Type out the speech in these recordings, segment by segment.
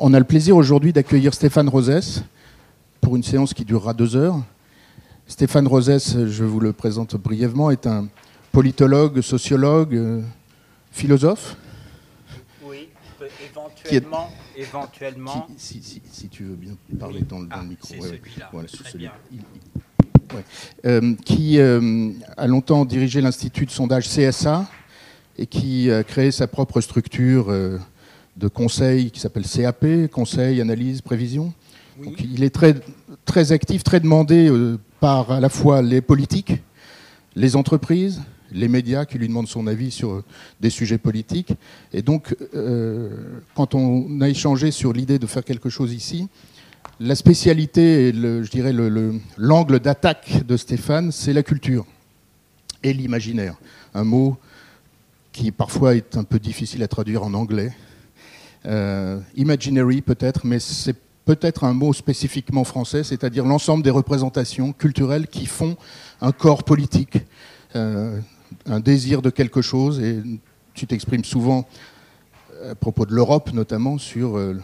On a le plaisir aujourd'hui d'accueillir Stéphane Rosès pour une séance qui durera deux heures. Stéphane Rosès, je vous le présente brièvement, est un politologue, sociologue, euh, philosophe. Oui, éventuellement. éventuellement. si, tu veux bien parler dans, le, ah, micro. Voilà, celui euh, qui euh, a longtemps dirigé l'Institut de sondage CSA et qui a créé sa propre structure de conseil qui s'appelle CAP, Conseil, Analyse, Prévision. Donc, il est très, très actif, très demandé euh, par à la fois les politiques, les entreprises, les médias qui lui demandent son avis sur euh, des sujets politiques. Et donc, euh, quand on a échangé sur l'idée de faire quelque chose ici, la spécialité et le, je dirais l'angle d'attaque de Stéphane, c'est la culture et l'imaginaire. Un mot qui parfois est un peu difficile à traduire en anglais, imaginary peut-être, mais c'est peut-être un mot spécifiquement français, c'est-à-dire l'ensemble des représentations culturelles qui font un corps politique, euh, un désir de quelque chose, et tu t'exprimes souvent à propos de l'Europe notamment sur euh,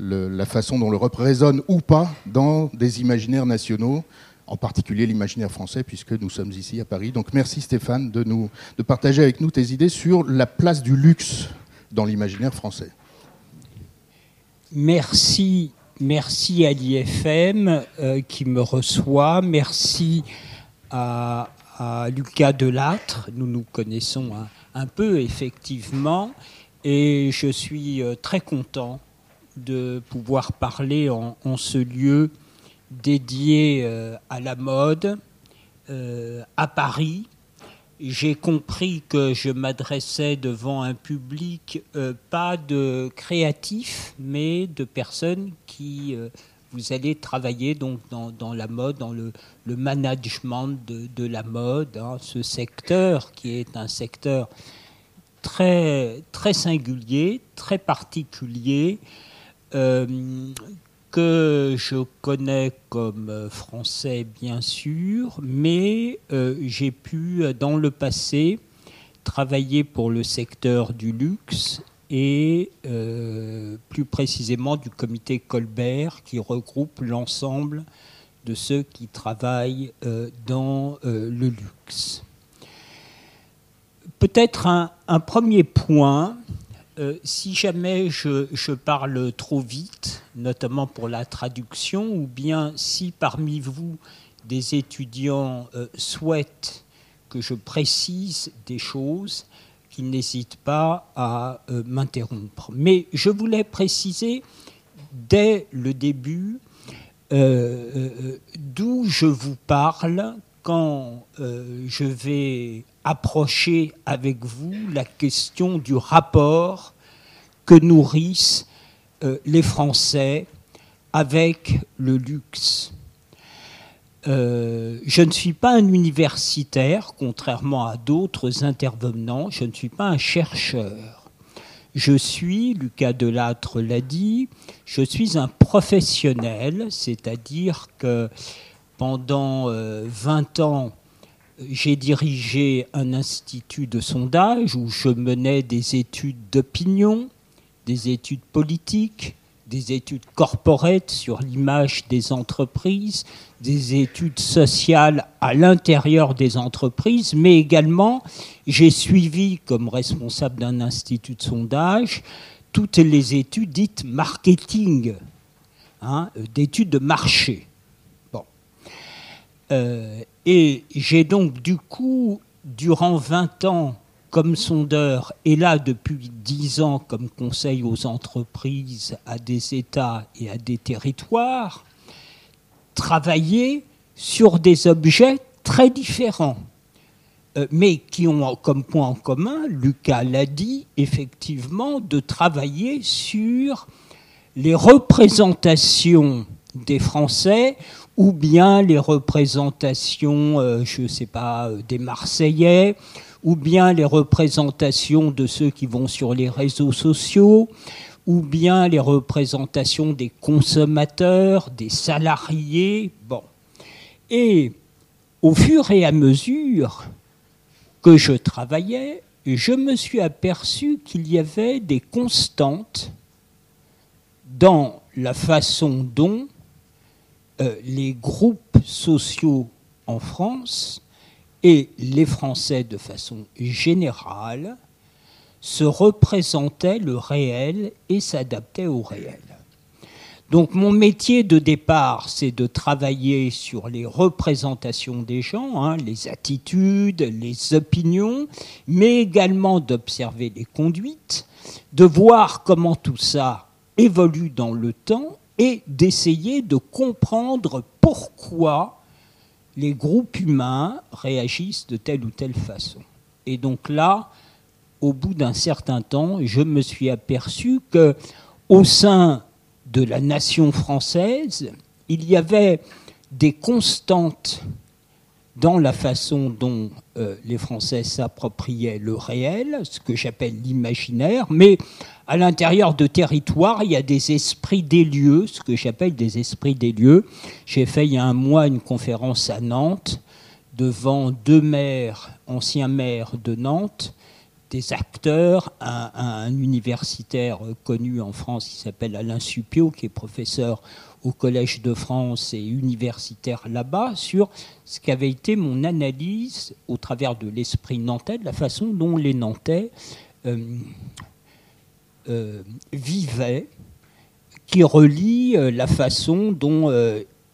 la façon dont l'Europe résonne ou pas dans des imaginaires nationaux, en particulier l'imaginaire français, puisque nous sommes ici à Paris. Donc merci Stéphane de, nous, de partager avec nous tes idées sur la place du luxe dans l'imaginaire français. Merci, merci à l'IFM euh, qui me reçoit. Merci à, Lucas Delattre. Nous nous connaissons un, peu, effectivement. Et je suis euh, très content de pouvoir parler en, ce lieu dédié euh, à la mode, à Paris, j'ai compris que je m'adressais devant un public euh, pas de créatifs, mais de personnes qui euh, vous allez travailler donc dans, la mode, dans le, management de, la mode, hein, ce secteur qui est un secteur très très singulier, très particulier. Euh, que je connais comme euh, français bien sûr, mais euh, j'ai pu euh, dans le passé travailler pour le secteur du luxe et plus précisément du comité Colbert qui regroupe l'ensemble de ceux qui travaillent dans le luxe. Peut-être un, premier point euh, si jamais je, parle trop vite, notamment pour la traduction, ou bien si parmi vous des étudiants euh, souhaitent que je précise des choses, qu'ils n'hésitent pas à euh, m'interrompre. Mais je voulais préciser dès le début d'où je vous parle quand je vais approcher avec vous la question du rapport que nourrissent euh, les Français avec le luxe. Euh, je ne suis pas un universitaire, contrairement à d'autres intervenants, je ne suis pas un chercheur. Je suis, Lucas Delattre l'a dit, je suis un professionnel, c'est-à-dire que pendant 20 euh, ans, j'ai dirigé un institut de sondage où je menais des études d'opinion, des études politiques, des études corporate sur l'image des entreprises, des études sociales à l'intérieur des entreprises, mais également j'ai suivi comme responsable d'un institut de sondage toutes les études dites marketing, hein, d'études de marché. Bon. Euh, et j'ai donc du coup, durant 20 ans comme sondeur, et là depuis 10 ans comme conseil aux entreprises, à des États et à des territoires, travaillé sur des objets très différents, euh, mais qui ont comme point en commun, Lucas l'a dit, effectivement, de travailler sur les représentations des Français ou bien les représentations, euh, je ne sais pas, euh, des Marseillais, ou bien les représentations de ceux qui vont sur les réseaux sociaux, ou bien les représentations des consommateurs, des salariés. Bon. Et au fur et à mesure que je travaillais, je me suis aperçu qu'il y avait des constantes dans la façon dont euh, les groupes sociaux en France et les Français de façon générale se représentaient le réel et s'adaptaient au réel. Donc mon métier de départ, c'est de travailler sur les représentations des gens, hein, les attitudes, les opinions, mais également d'observer les conduites, de voir comment tout ça évolue dans le temps et d'essayer de comprendre pourquoi les groupes humains réagissent de telle ou telle façon. Et donc là, au bout d'un certain temps, je me suis aperçu que au sein de la nation française, il y avait des constantes dans la façon dont euh, les Français s'appropriaient le réel, ce que j'appelle l'imaginaire, mais à l'intérieur de territoires, il y a des esprits des lieux, ce que j'appelle des esprits des lieux. J'ai fait il y a un mois une conférence à Nantes devant deux maires, anciens maires de Nantes, des acteurs, un, universitaire connu en France qui s'appelle Alain Supio, qui est professeur au Collège de France et universitaire là-bas, sur ce qu'avait été mon analyse au travers de l'esprit nantais, de la façon dont les Nantais euh, euh, vivaient, qui relie euh, la façon dont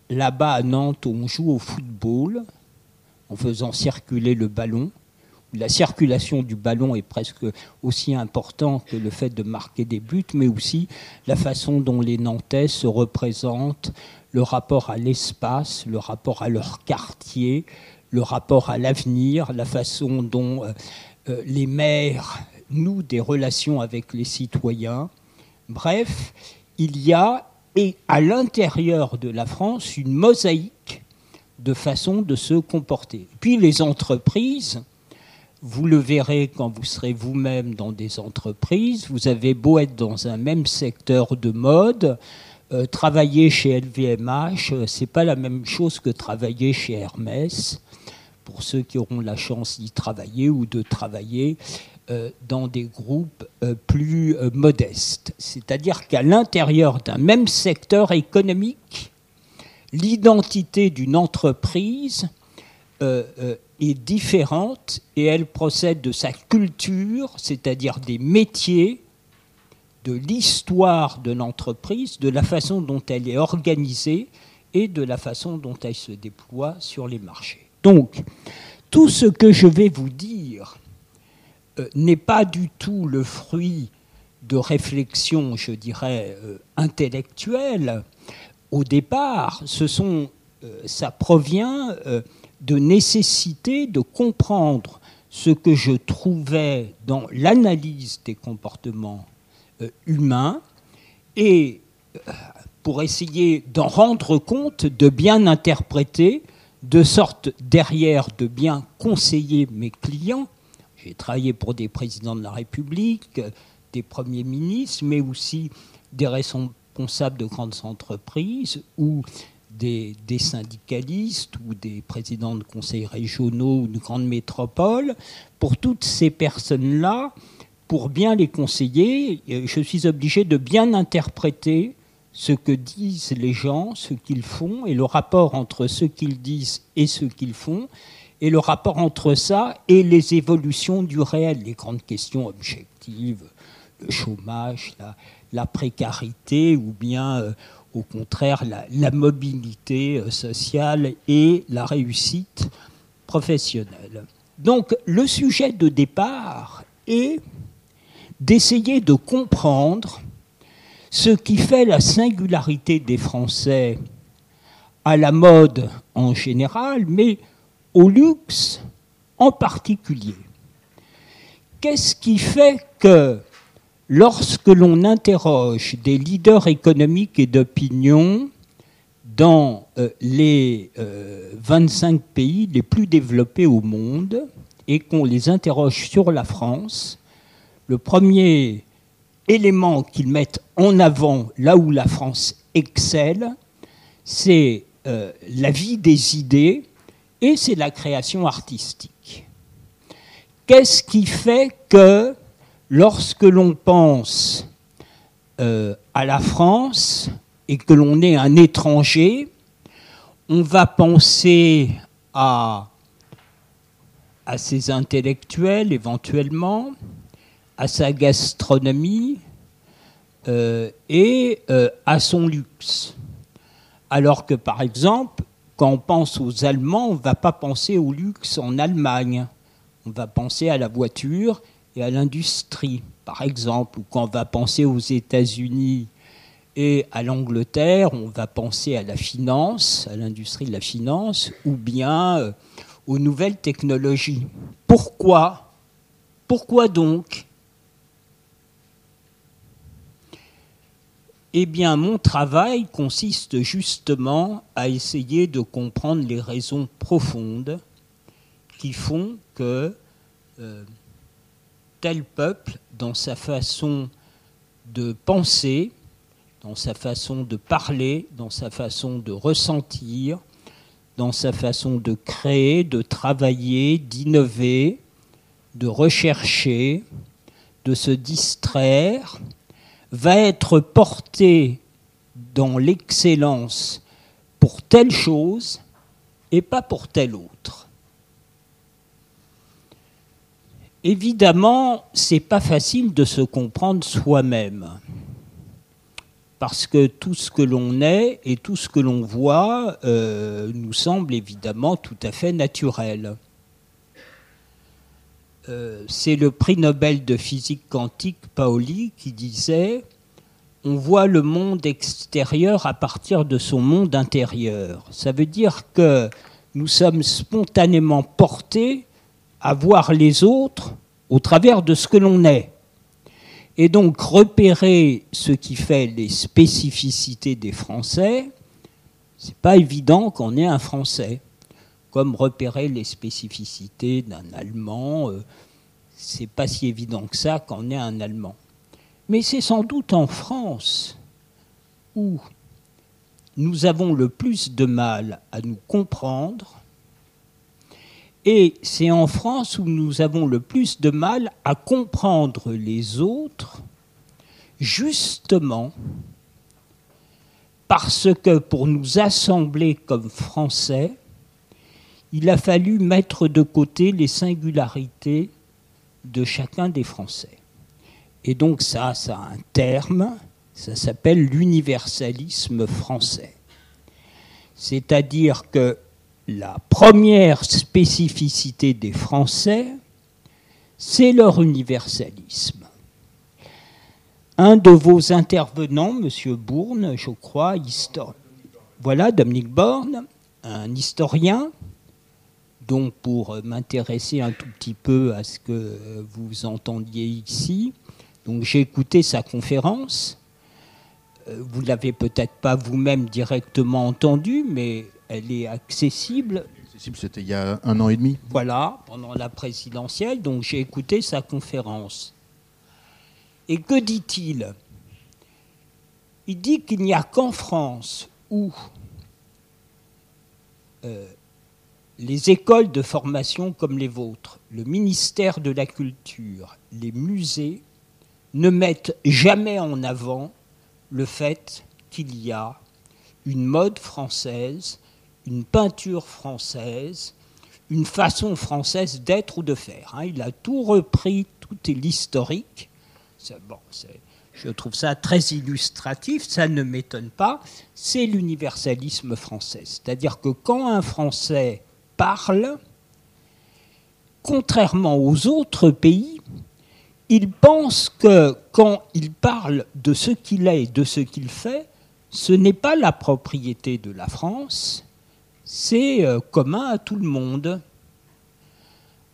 là-bas à Nantes on joue au football en faisant circuler le ballon la circulation du ballon est presque aussi importante que le fait de marquer des buts, mais aussi la façon dont les Nantais se représentent, le rapport à l'espace, le rapport à leur quartier, le rapport à l'avenir, la façon dont euh, euh, les maires nouent des relations avec les citoyens. Bref, il y a, et à l'intérieur de la France, une mosaïque de façons de se comporter. Puis les entreprises, vous le verrez quand vous serez vous-même dans des entreprises. Vous avez beau être dans un même secteur de mode, euh, travailler chez LVMH, euh, c'est pas la même chose que travailler chez Hermès. Pour ceux qui auront la chance d'y travailler ou de travailler euh, dans des groupes plus modestes. C'est-à-dire qu'à l'intérieur d'un même secteur économique, l'identité d'une entreprise est différente et elle procède de sa culture, c'est-à-dire des métiers, de l'histoire de l'entreprise, de la façon dont elle est organisée et de la façon dont elle se déploie sur les marchés. Donc, tout ce que je vais vous dire euh, n'est pas du tout le fruit de réflexions, je dirais, euh, intellectuelles. Au départ, ce sont, euh, ça provient de nécessité de comprendre ce que je trouvais dans l'analyse des comportements euh, humains et euh, pour essayer d'en rendre compte, de bien interpréter, de sorte derrière de bien conseiller mes clients. J'ai travaillé pour des présidents de la République, des premiers ministres, mais aussi des responsables de grandes entreprises ou des, syndicalistes ou des présidents de conseils régionaux ou de grandes métropoles, pour toutes ces personnes-là, pour bien les conseiller, euh, je suis obligé de bien interpréter ce que disent les gens, ce qu'ils font, et le rapport entre ce qu'ils disent et ce qu'ils font, et le rapport entre ça et les évolutions du réel, les grandes questions objectives, le chômage, la, précarité, ou bien euh, au contraire la, mobilité euh, sociale et la réussite professionnelle. Donc le sujet de départ est d'essayer de comprendre ce qui fait la singularité des Français à la mode en général, mais au luxe en particulier. Qu'est-ce qui fait que lorsque l'on interroge des leaders économiques et d'opinion dans euh, les 25 euh, pays les plus développés au monde et qu'on les interroge sur la France, le premier élément qu'ils mettent en avant là où la France excelle, c'est euh, la vie des idées et c'est la création artistique. Qu'est-ce qui fait que lorsque l'on pense euh, à la France et que l'on est un étranger, on va penser à, ses intellectuels éventuellement, à sa gastronomie euh, et euh, à son luxe. Alors que par exemple, quand on pense aux Allemands, on ne va pas penser au luxe en Allemagne. On va penser à la voiture à l'industrie, par exemple. Ou quand on va penser aux États-Unis et à l'Angleterre, on va penser à la finance, à l'industrie de la finance, ou bien euh, aux nouvelles technologies. Pourquoi? Pourquoi donc? Eh bien, mon travail consiste justement à essayer de comprendre les raisons profondes qui font que euh, tel peuple, dans sa façon de penser, dans sa façon de parler, dans sa façon de ressentir, dans sa façon de créer, de travailler, d'innover, de rechercher, de se distraire, va être porté dans l'excellence pour telle chose et pas pour telle autre. Évidemment, c'est pas facile de se comprendre soi-même. Parce que tout ce que l'on est et tout ce que l'on voit euh, nous semble évidemment tout à fait naturel. Euh, c'est le prix Nobel de physique quantique Paoli qui disait on voit le monde extérieur à partir de son monde intérieur. Ça veut dire que nous sommes spontanément portés à voir les autres au travers de ce que l'on est. Et donc repérer ce qui fait les spécificités des Français, c'est pas évident qu'on ait un Français comme repérer les spécificités d'un Allemand. Euh, c'est pas si évident que ça qu'on ait un Allemand. Mais c'est sans doute en France où nous avons le plus de mal à nous comprendre et c'est en France où nous avons le plus de mal à comprendre les autres, justement parce que pour nous assembler comme Français, il a fallu mettre de côté les singularités de chacun des Français. Et donc ça, ça a un terme, ça s'appelle l'universalisme français. C'est-à-dire que la première spécificité des Français, c'est leur universalisme. Un de vos intervenants, M. Bourne, je crois, histoire. voilà, Dominique Borne, un historien, donc pour m'intéresser un tout petit peu à ce que vous entendiez ici, donc j'ai écouté sa conférence. Euh, vous l'avez peut-être pas vous-même directement entendue, mais elle est accessible. Accessible, c'était il y a un an et demi. Voilà, pendant la présidentielle. Donc j'ai écouté sa conférence. Et que dit-il? Il dit qu'il n'y a qu'en France où euh, les écoles de formation comme les vôtres, le ministère de la Culture, les musées ne mettent jamais en avant le fait qu'il y a une mode française, une peinture française, une façon française d'être ou de faire. Hein. Il a tout repris, tout est l'historique. Bon, je trouve ça très illustratif, ça ne m'étonne pas. C'est l'universalisme français. C'est-à-dire que quand un Français parle, contrairement aux autres pays, il pense que quand il parle de ce qu'il est et de ce qu'il fait, ce n'est pas la propriété de la France, c'est euh, commun à tout le monde.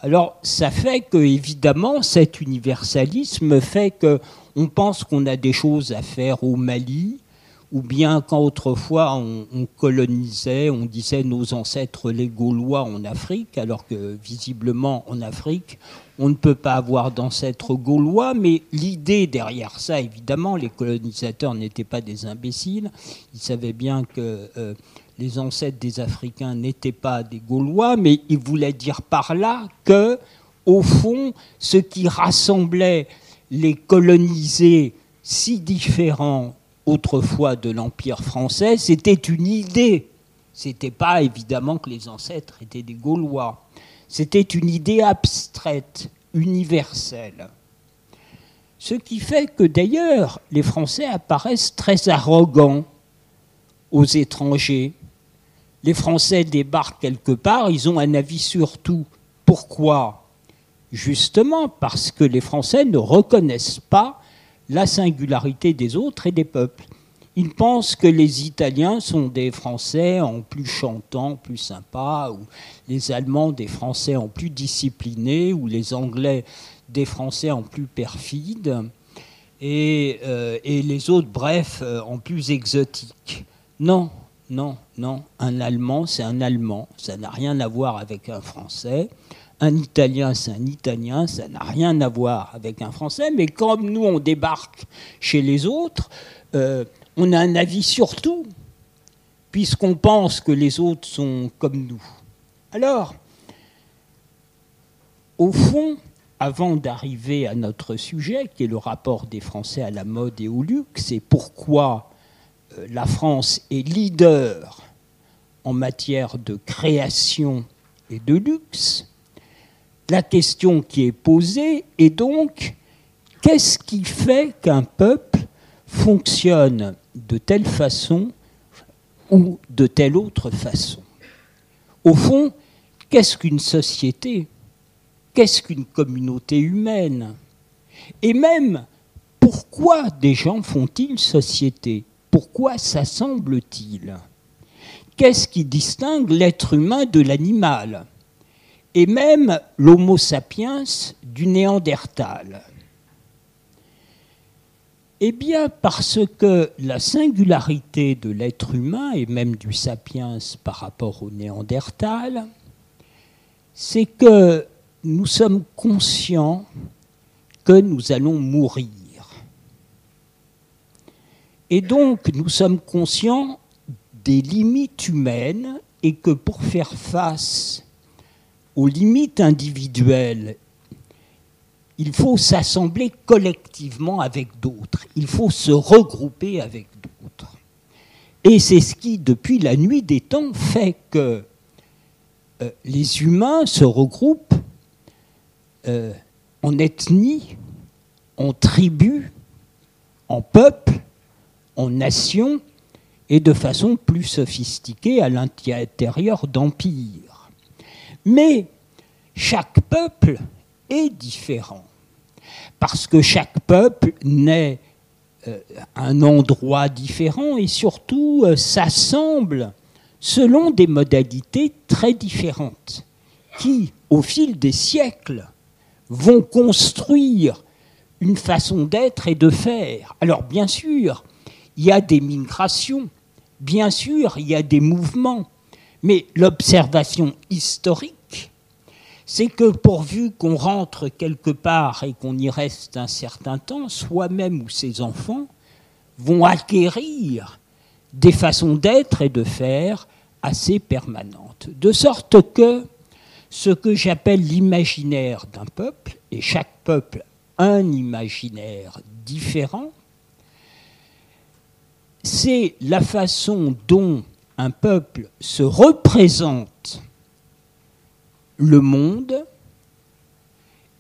Alors ça fait que évidemment cet universalisme fait que on pense qu'on a des choses à faire au Mali, ou bien quand autrefois on, colonisait, on disait nos ancêtres les Gaulois en Afrique, alors que visiblement en Afrique, on ne peut pas avoir d'ancêtres gaulois, mais l'idée derrière ça, évidemment, les colonisateurs n'étaient pas des imbéciles, ils savaient bien que euh, les ancêtres des Africains n'étaient pas des Gaulois, mais ils voulaient dire par là que, au fond, ce qui rassemblait les colonisés si différent autrefois de l'Empire français, c'était une idée. C'était pas évidemment que les ancêtres étaient des Gaulois. C'était une idée abstraite, universelle. Ce qui fait que d'ailleurs, les Français apparaissent très arrogants aux étrangers. Les Français débarquent quelque part, ils ont un avis sur tout. Pourquoi? Justement parce que les Français ne reconnaissent pas la singularité des autres et des peuples. Ils pensent que les Italiens sont des Français en plus chantants, plus sympas, ou les Allemands des Français en plus disciplinés, ou les Anglais des Français en plus perfides, et, euh, les autres, bref, euh, en plus exotiques. Non, non, non, un Allemand, c'est un Allemand, ça n'a rien à voir avec un Français. Un Italien, c'est un Italien, ça n'a rien à voir avec un Français, mais comme nous, on débarque chez les autres, euh, on a un avis sur tout, puisqu'on pense que les autres sont comme nous. Alors, au fond, avant d'arriver à notre sujet, qui est le rapport des Français à la mode et au luxe, et pourquoi la France est leader en matière de création et de luxe, la question qui est posée est donc qu'est-ce qui fait qu'un peuple fonctionne de telle façon ou de telle autre façon? Au fond, qu'est-ce qu'une société? Qu'est-ce qu'une communauté humaine? Et même, pourquoi des gens font-ils société? Pourquoi s'assemblent-ils Qu'est-ce qui distingue l'être humain de l'animal? Et même l'Homo sapiens du Néandertal. Eh bien, parce que la singularité de l'être humain, et même du sapiens par rapport au Néandertal, c'est que nous sommes conscients que nous allons mourir. Et donc, nous sommes conscients des limites humaines et que pour faire face aux limites individuelles, il faut s'assembler collectivement avec d'autres, il faut se regrouper avec d'autres. Et c'est ce qui, depuis la nuit des temps, fait que euh, les humains se regroupent euh, en ethnie, en tribus, en peuples, en nations, et de façon plus sophistiquée à l'intérieur d'empires. Mais chaque peuple est différent, parce que chaque peuple naît euh, un endroit différent et surtout euh, s'assemble selon des modalités très différentes, qui, au fil des siècles, vont construire une façon d'être et de faire. Alors bien sûr, il y a des migrations, bien sûr, il y a des mouvements, mais l'observation historique, c'est que pourvu qu'on rentre quelque part et qu'on y reste un certain temps, soi-même ou ses enfants vont acquérir des façons d'être et de faire assez permanentes. De sorte que ce que j'appelle l'imaginaire d'un peuple, et chaque peuple un imaginaire différent, c'est la façon dont un peuple se représente le monde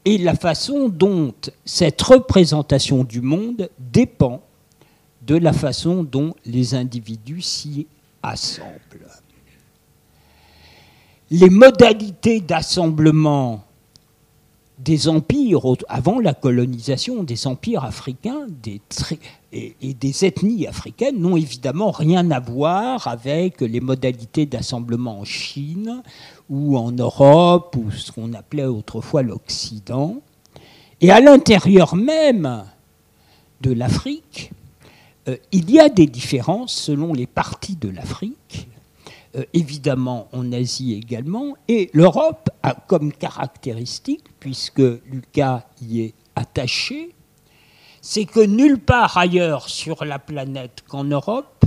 et la façon dont cette représentation du monde dépend de la façon dont les individus s'y assemblent. Les modalités d'assemblement des empires, avant la colonisation, des empires africains des et, des ethnies africaines n'ont évidemment rien à voir avec les modalités d'assemblement en Chine ou en Europe ou ce qu'on appelait autrefois l'Occident. Et à l'intérieur même de l'Afrique, euh, il y a des différences selon les parties de l'Afrique. Euh, évidemment en Asie également, et l'Europe a comme caractéristique, puisque Lucas y est attaché, c'est que nulle part ailleurs sur la planète qu'en Europe,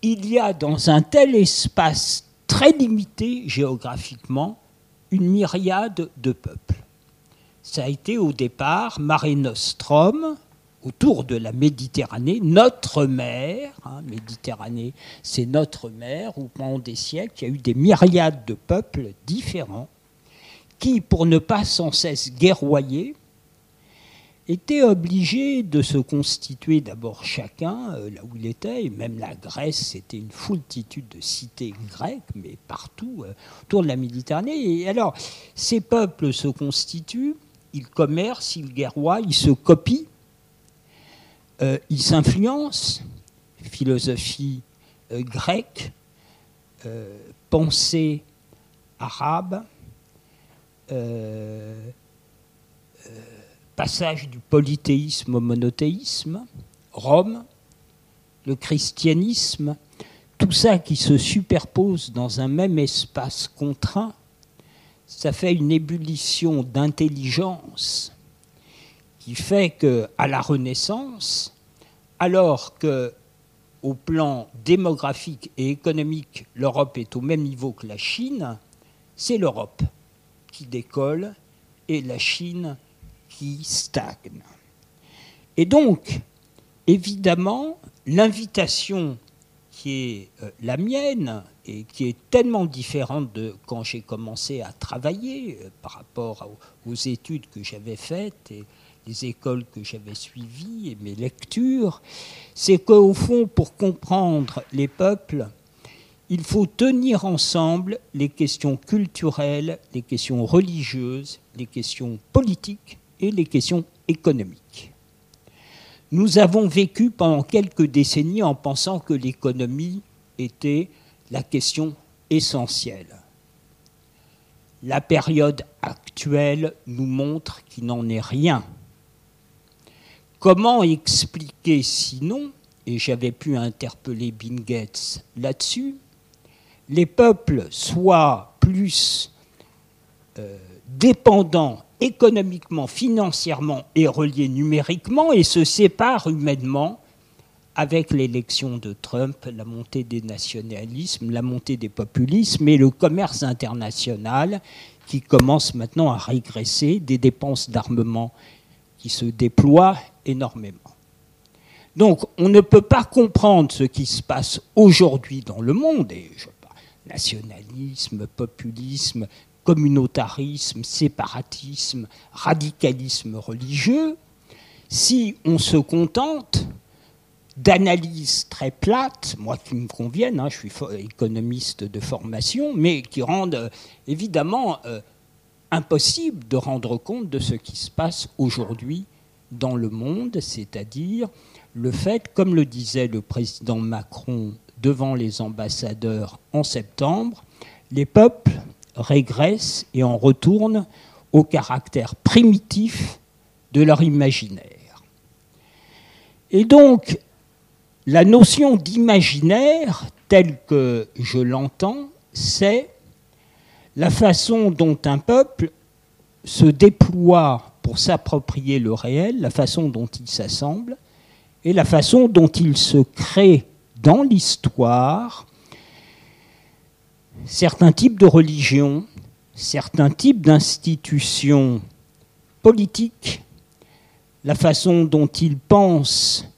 il y a dans un tel espace très limité géographiquement une myriade de peuples. Ça a été au départ Mare Nostrum, autour de la Méditerranée, notre mer, hein, Méditerranée, c'est notre mer, où pendant des siècles, il y a eu des myriades de peuples différents qui, pour ne pas sans cesse guerroyer, étaient obligés de se constituer d'abord chacun euh, là où il était, et même la Grèce, c'était une foultitude de cités grecques, mais partout euh, autour de la Méditerranée. Et alors, ces peuples se constituent, ils commercent, ils guerroient, ils se copient, euh, ils s'influencent, philosophie grecque, pensée arabe, passage du polythéisme au monothéisme, Rome, le christianisme, tout ça qui se superpose dans un même espace contraint, ça fait une ébullition d'intelligence qui fait que à la Renaissance, alors que au plan démographique et économique, l'Europe est au même niveau que la Chine, c'est l'Europe qui décolle et la Chine qui stagne. Et donc, évidemment, l'invitation qui est euh, la mienne et qui est tellement différente de quand j'ai commencé à travailler euh, par rapport aux, études que j'avais faites et les écoles que j'avais suivies et mes lectures, c'est qu'au fond, pour comprendre les peuples, il faut tenir ensemble les questions culturelles, les questions religieuses, les questions politiques et les questions économiques. Nous avons vécu pendant quelques décennies en pensant que l'économie était la question essentielle. La période actuelle nous montre qu'il n'en est rien. Comment expliquer sinon, et j'avais pu interpeller Bill Gates là-dessus, les peuples soient plus euh, dépendants économiquement, financièrement et reliés numériquement et se séparent humainement avec l'élection de Trump, la montée des nationalismes, la montée des populismes et le commerce international qui commence maintenant à régresser, des dépenses d'armement qui se déploient énormément. Donc on ne peut pas comprendre ce qui se passe aujourd'hui dans le monde, et je nationalisme, populisme, communautarisme, séparatisme, radicalisme religieux, si on se contente d'analyses très plates, moi qui me conviennent, hein, je suis économiste de formation, mais qui rendent euh, évidemment euh, impossible de rendre compte de ce qui se passe aujourd'hui dans le monde, c'est-à-dire le fait, comme le disait le président Macron devant les ambassadeurs en septembre, les peuples régressent et en retournent au caractère primitif de leur imaginaire. Et donc, la notion d'imaginaire, telle que je l'entends, c'est la façon dont un peuple se déploie pour s'approprier le réel, la façon dont il s'assemble, et la façon dont il se crée dans l'histoire certains types de religions, certains types d'institutions politiques, la façon dont ils pensent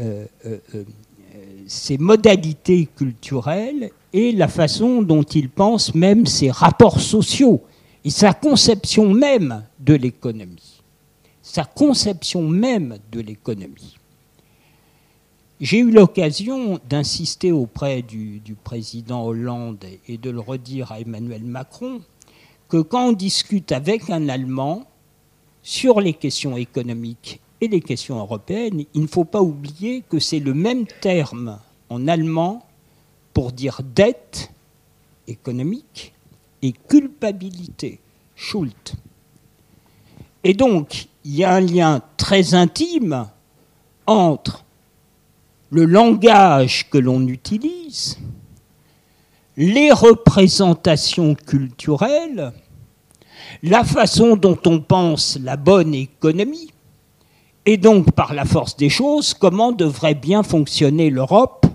euh, euh, euh, ces modalités culturelles et la façon dont ils pensent même ces rapports sociaux et sa conception même de l'économie. Sa conception même de l'économie. J'ai eu l'occasion d'insister auprès du, président Hollande et de le redire à Emmanuel Macron que quand on discute avec un Allemand sur les questions économiques et les questions européennes, il ne faut pas oublier que c'est le même terme en allemand pour dire dette économique et culpabilité, Schuld. Et donc, il y a un lien très intime entre le langage que l'on utilise, les représentations culturelles, la façon dont on pense la bonne économie, et donc par la force des choses, comment devrait bien fonctionner l'Europe.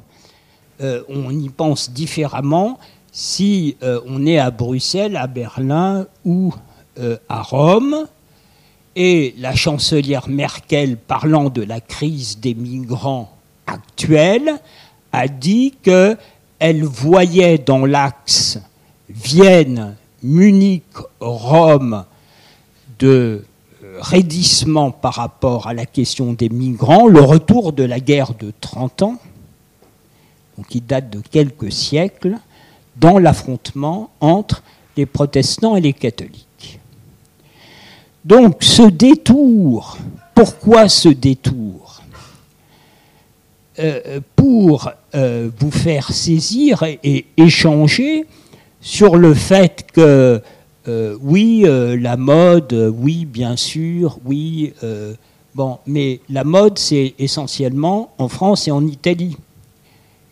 Euh, on y pense différemment si euh, on est à Bruxelles, à Berlin ou euh, à Rome. Et la chancelière Merkel, parlant de la crise des migrants actuelle, a dit qu'elle voyait dans l'axe Vienne, Munich, Rome de euh, raidissement par rapport à la question des migrants, le retour de la guerre de 30 ans, qui date de quelques siècles, dans l'affrontement entre les protestants et les catholiques. Donc ce détour, pourquoi ce détour? Pour euh, vous faire saisir et, échanger sur le fait que euh, oui, la mode, oui, bien sûr, oui, bon, mais la mode, c'est essentiellement en France et en Italie.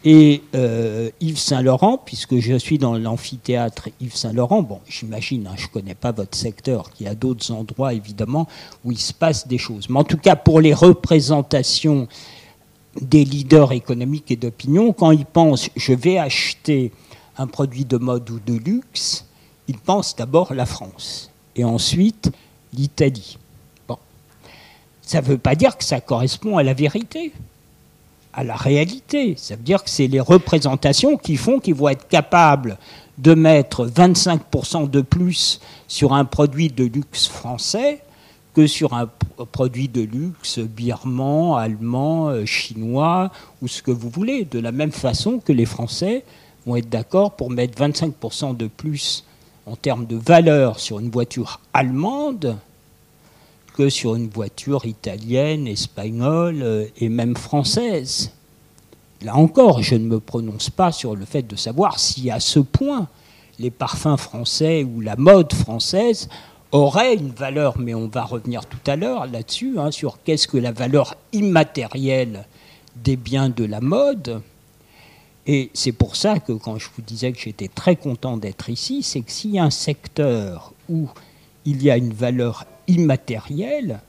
Et euh, Yves Saint-Laurent, puisque je suis dans l'amphithéâtre Yves Saint-Laurent, bon, j'imagine, hein, je ne connais pas votre secteur, qu'il y a d'autres endroits, évidemment, où il se passe des choses. Mais en tout cas, pour les représentations des leaders économiques et d'opinion, quand ils pensent je vais acheter un produit de mode ou de luxe, ils pensent d'abord la France et ensuite l'Italie. Bon. Ça ne veut pas dire que ça correspond à la vérité à la réalité. Ça veut dire que c'est les représentations qui font qu'ils vont être capables de mettre 25% de plus sur un produit de luxe français que sur un produit de luxe birman, allemand, euh, chinois ou ce que vous voulez. De la même façon que les Français vont être d'accord pour mettre 25% de plus en termes de valeur sur une voiture allemande que sur une voiture italienne, espagnole euh, et même française. Là encore, je ne me prononce pas sur le fait de savoir si à ce point les parfums français ou la mode française auraient une valeur, mais on va revenir tout à l'heure là-dessus, hein, sur qu'est-ce que la valeur immatérielle des biens de la mode. Et c'est pour ça que quand je vous disais que j'étais très content d'être ici, c'est que s'il y a un secteur où il y a une valeur immatériel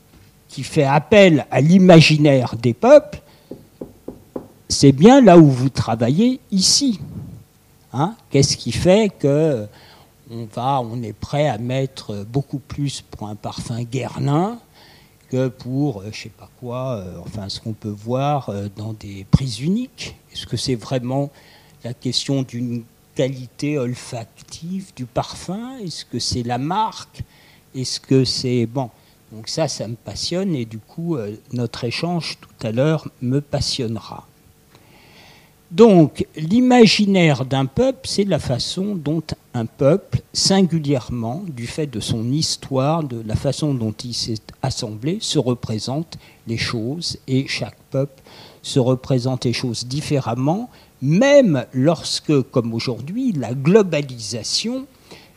qui fait appel à l'imaginaire des peuples, c'est bien là où vous travaillez ici. Hein Qu'est-ce qui fait que on va, on est prêt à mettre beaucoup plus pour un parfum Guerlain que pour, euh, je sais pas quoi, euh, enfin ce qu'on peut voir euh, dans des prises uniques. Est-ce que c'est vraiment la question d'une qualité olfactive du parfum? Est-ce que c'est la marque? Est-ce que c'est bon Donc ça, ça me passionne et du coup, notre échange tout à l'heure me passionnera. Donc, l'imaginaire d'un peuple, c'est la façon dont un peuple, singulièrement, du fait de son histoire, de la façon dont il s'est assemblé, se représente les choses, et chaque peuple se représente les choses différemment, même lorsque, comme aujourd'hui, la globalisation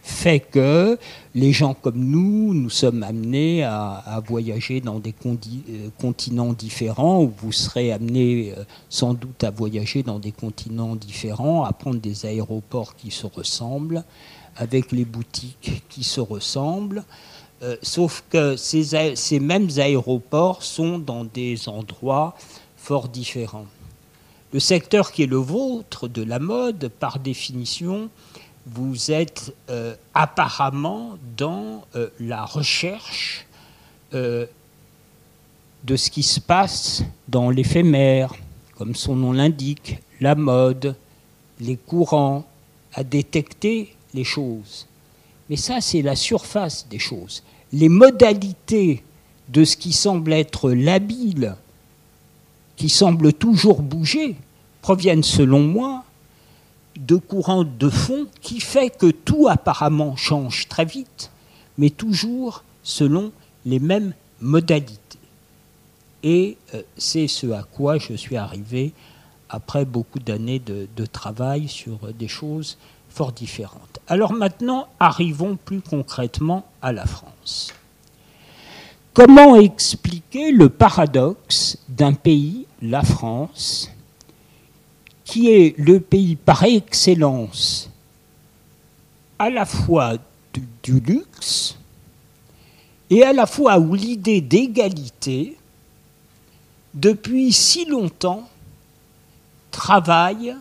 fait que les gens comme nous, nous sommes amenés à, voyager dans des euh, continents différents, ou vous serez amenés euh, sans doute à voyager dans des continents différents, à prendre des aéroports qui se ressemblent, avec les boutiques qui se ressemblent. Euh, sauf que ces, ces mêmes aéroports sont dans des endroits fort différents. Le secteur qui est le vôtre de la mode, par définition, vous êtes euh, apparemment dans euh, la recherche euh, de ce qui se passe dans l'éphémère, comme son nom l'indique, la mode, les courants, à détecter les choses. Mais ça, c'est la surface des choses. Les modalités de ce qui semble être labile, qui semble toujours bouger, proviennent selon moi de courant de fond qui fait que tout apparemment change très vite, mais toujours selon les mêmes modalités. Et euh, c'est ce à quoi je suis arrivé après beaucoup d'années de, travail sur des choses fort différentes. Alors maintenant, arrivons plus concrètement à la France. Comment expliquer le paradoxe d'un pays, la France, qui est le pays par excellence à la fois du, luxe et à la fois où l'idée d'égalité, depuis si longtemps, travaille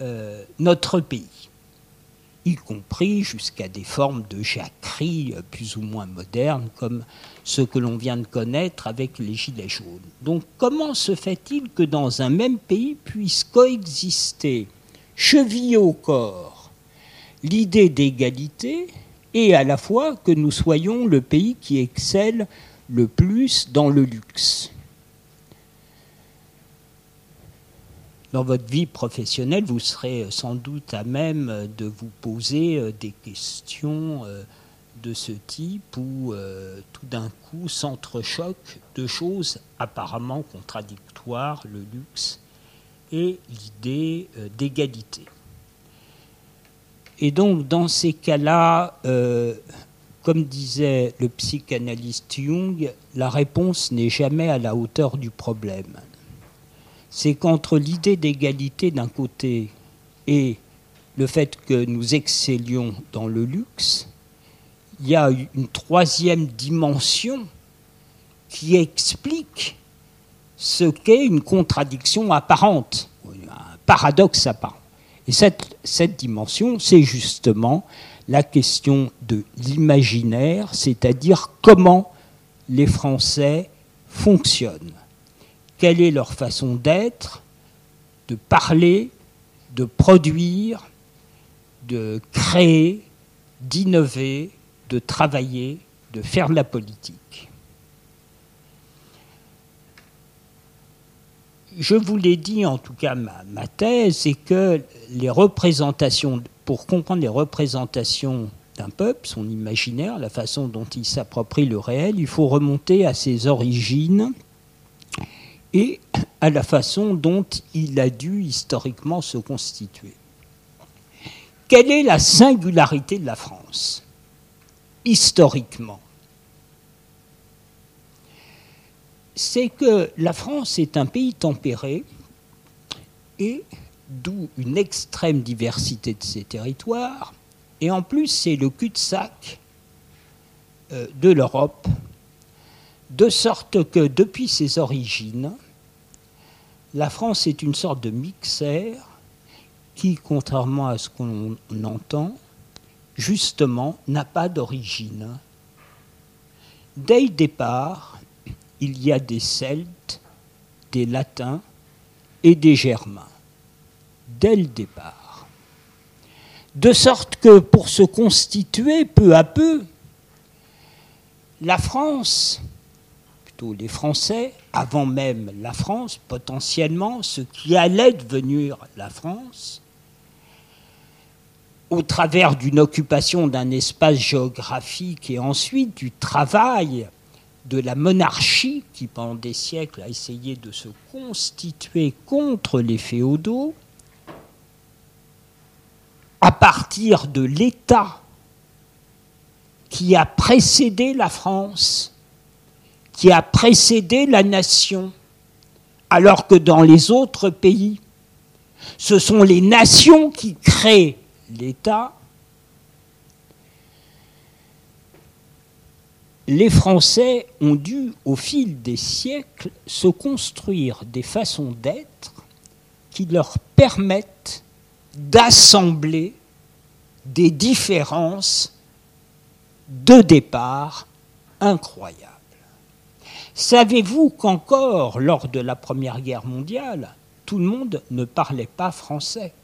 euh, notre pays. y compris jusqu'à des formes de jacquerie euh, plus ou moins modernes, comme ce que l'on vient de connaître avec les Gilets jaunes. Donc comment se fait-il que dans un même pays puisse coexister, chevillé au corps, l'idée d'égalité et à la fois que nous soyons le pays qui excelle le plus dans le luxe? Dans votre vie professionnelle, vous serez sans doute à même de vous poser euh, des questions euh, de ce type où euh, tout d'un coup s'entrechoquent deux choses apparemment contradictoires, le luxe et l'idée d'égalité. Et donc dans ces cas-là, comme disait le psychanalyste Jung, la réponse n'est jamais à la hauteur du problème c'est qu'entre l'idée d'égalité d'un côté et le fait que nous excellions dans le luxe, il y a une troisième dimension qui explique ce qu'est une contradiction apparente, un paradoxe apparent. Et cette, cette dimension, c'est justement la question de l'imaginaire, c'est-à-dire comment les Français fonctionnent quelle est leur façon d'être, de parler, de produire, de créer, d'innover, de travailler, de faire de la politique. Je vous l'ai dit, en tout cas, ma, thèse, c'est que les représentations, pour comprendre les représentations d'un peuple, son imaginaire, la façon dont il s'approprie le réel, il faut remonter à ses origines et à la façon dont il a dû historiquement se constituer. Quelle est la singularité de la France, historiquement. C'est que la France est un pays tempéré et d'où une extrême diversité de ses territoires, et en plus c'est le cul-de-sac euh, de l'Europe, de sorte que depuis ses origines, la France est une sorte de mixeur qui, contrairement à ce qu'on entend, justement, n'a pas d'origine. Dès le départ, il y a des Celtes, des Latins et des Germains. Dès le départ. De sorte que pour se constituer peu à peu, la France les Français, avant même la France, potentiellement, ce qui allait devenir la France, au travers d'une occupation d'un espace géographique et ensuite du travail de la monarchie qui pendant des siècles a essayé de se constituer contre les féodaux, à partir de l'État qui a précédé la France qui a précédé la nation, alors que dans les autres pays, ce sont les nations qui créent l'État. Les Français ont dû, au fil des siècles, se construire des façons d'être qui leur permettent d'assembler des différences de départ incroyables. Savez-vous qu'encore lors de la Première Guerre mondiale, tout le monde ne parlait pas français?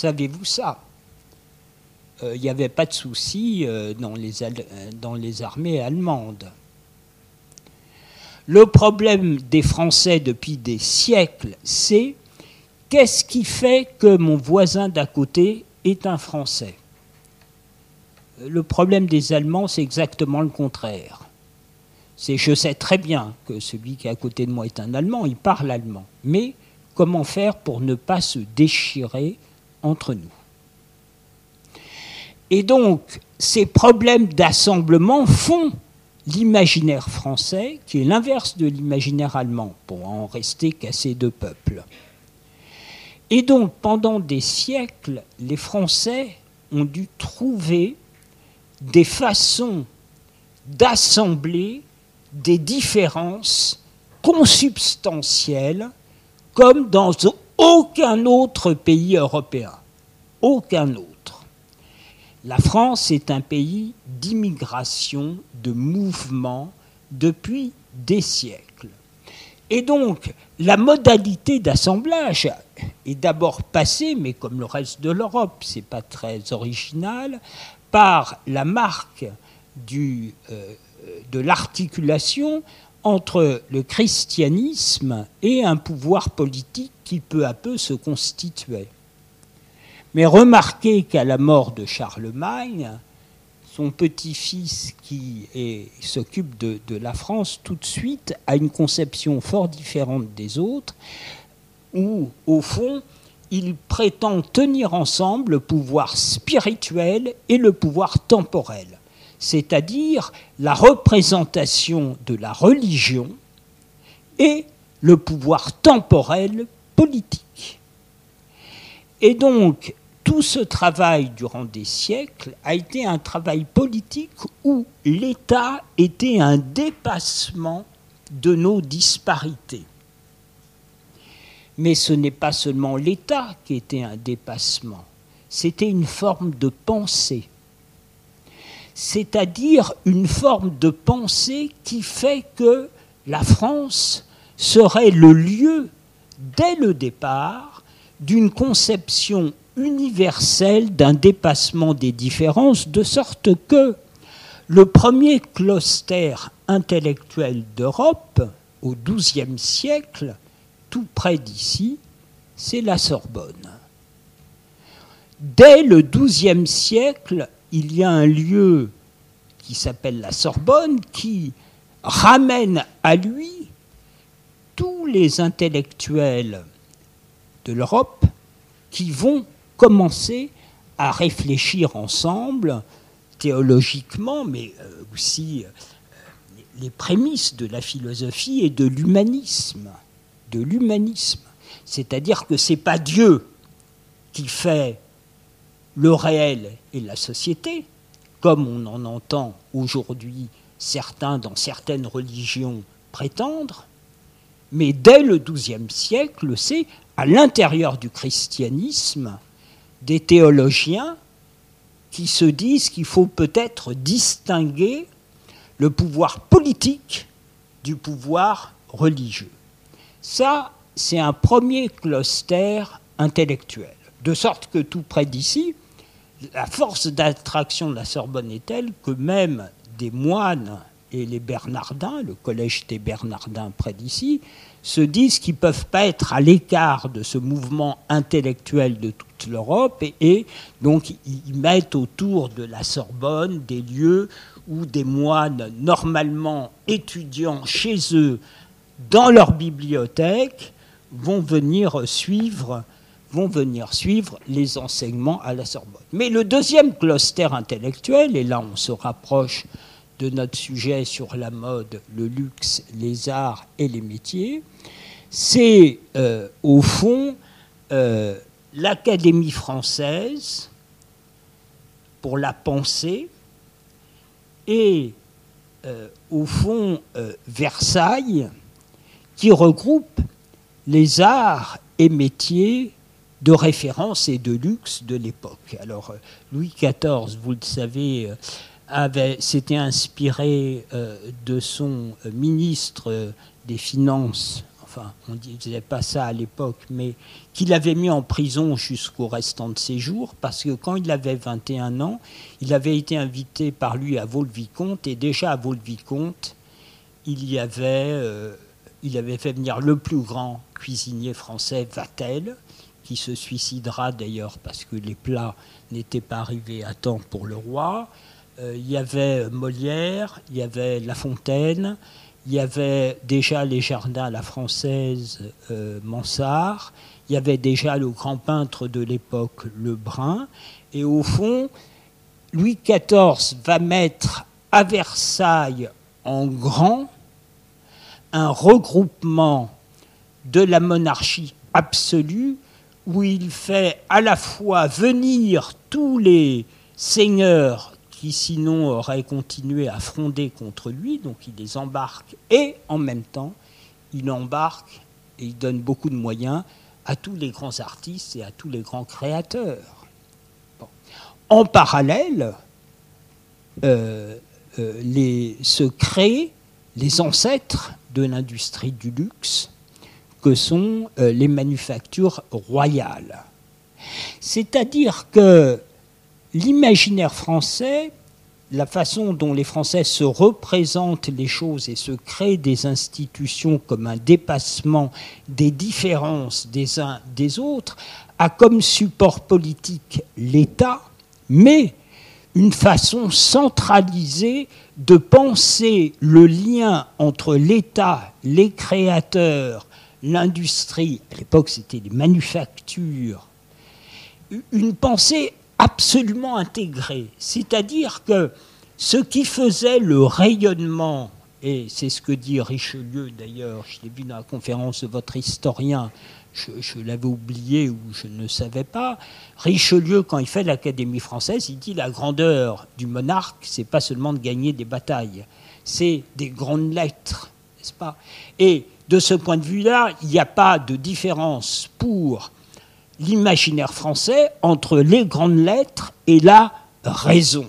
Savez-vous ça? Euh, Il n'y avait pas de souci euh, dans, les, euh, dans les armées allemandes. Le problème des Français depuis des siècles, c'est qu'est-ce qui fait que mon voisin d'à côté est un Français? Le problème des Allemands, c'est exactement le contraire. C'est je sais très bien que celui qui est à côté de moi est un Allemand, il parle allemand. Mais comment faire pour ne pas se déchirer entre nous Et donc, ces problèmes d'assemblement font l'imaginaire français, qui est l'inverse de l'imaginaire allemand, pour en rester qu'à ces deux peuples. Et donc, pendant des siècles, les Français ont dû trouver des façons d'assembler des différences consubstantielles comme dans aucun autre pays européen. Aucun autre. La France est un pays d'immigration, de mouvement depuis des siècles. Et donc, la modalité d'assemblage est d'abord passée, mais comme le reste de l'Europe, c'est pas très original, par la marque euh, de l'articulation entre le christianisme et un pouvoir politique qui peu à peu se constituait. Mais remarquez qu'à la mort de Charlemagne, son petit-fils qui s'occupe de, la France tout de suite a une conception fort différente des autres, où au fond, il prétend tenir ensemble le pouvoir spirituel et le pouvoir temporel, c'est-à-dire la représentation de la religion et le pouvoir temporel Et donc, tout ce travail durant des siècles a été un travail politique où l'État était un dépassement de nos disparités. Mais ce n'est pas seulement l'État qui était un dépassement, c'était une forme de pensée. C'est-à-dire une forme de pensée qui fait que la France serait le lieu, dès le départ, d'une conception universelle d'un dépassement des différences, de sorte que le premier cluster intellectuel d'Europe, au XIIe siècle, tout près d'ici, c'est la Sorbonne. Dès le XIIe siècle, il y a un lieu qui s'appelle la Sorbonne qui ramène à lui tous les intellectuels de l'Europe qui vont commencer à réfléchir ensemble, théologiquement, mais euh, aussi euh, les prémices de la philosophie et de l'humanisme. De l'humanisme. C'est-à-dire que ce n'est pas Dieu qui fait le réel et la société, comme on en entend aujourd'hui certains dans certaines religions prétendre, mais dès le XIIe siècle, c'est à l'intérieur du christianisme des théologiens qui se disent qu'il faut peut-être distinguer le pouvoir politique du pouvoir religieux. Ça, c'est un premier cluster intellectuel. De sorte que tout près d'ici, la force d'attraction de la Sorbonne est telle que même des moines et les Bernardins, le collège des Bernardins près d'ici, se disent qu'ils ne peuvent pas être à l'écart de ce mouvement intellectuel de toute l'Europe et, donc ils mettent autour de la Sorbonne des lieux où des moines normalement étudiants chez eux dans leur bibliothèque vont venir suivre vont venir suivre les enseignements à la Sorbonne. Mais le deuxième cluster intellectuel, et là on se rapproche de notre sujet sur la mode, le luxe, les arts et les métiers, c'est euh, au fond euh, l'Académie française pour la pensée et euh, au fond Versailles qui regroupe les arts et métiers de référence et de luxe de l'époque. Alors Louis XIV, vous le savez, s'était inspiré euh, de son euh, ministre euh, des Finances, enfin on ne disait pas ça à l'époque, mais qu'il avait mis en prison jusqu'au restant de ses jours, parce que quand il avait 21 ans, il avait été invité par lui à Vaux-le-Vicomte, et déjà à Vaux-le-Vicomte, il y avait, il avait fait venir le plus grand cuisinier français, Vatel, qui se suicidera d'ailleurs parce que les plats n'étaient pas arrivés à temps pour le roi. Euh, il y avait Molière, il y avait La Fontaine, il y avait déjà les jardins la française euh, Mansart, il y avait déjà le grand peintre de l'époque Lebrun, et au fond, Louis XIV va mettre à Versailles en grand un regroupement de la monarchie absolue où il fait à la fois venir tous les seigneurs qui sinon auraient continué à fronder contre lui, donc il les embarque et en même temps il embarque et il donne beaucoup de moyens à tous les grands artistes et à tous les grands créateurs. en parallèle, euh, euh, se créent les ancêtres de l'industrie du luxe, que sont euh, les manufactures royales. C'est-à-dire que l'imaginaire français, la façon dont les Français se représentent les choses et se créent des institutions comme un dépassement des différences des uns des autres, a comme support politique l'État, mais une façon centralisée de penser le lien entre l'État, les créateurs, l'industrie, à l'époque c'était les manufactures, une pensée absolument intégrée. C'est-à-dire que ce qui faisait le rayonnement, et c'est ce que dit Richelieu d'ailleurs, je l'ai vu dans la conférence de votre historien, je, l'avais oublié ou je ne savais pas. Richelieu, quand il fait l'Académie française, il dit la grandeur du monarque, c'est pas seulement de gagner des batailles, c'est des grandes lettres, n'est-ce pas? Et de ce point de vue-là, il n'y a pas de différence pour l'imaginaire français entre les grandes lettres et la raison.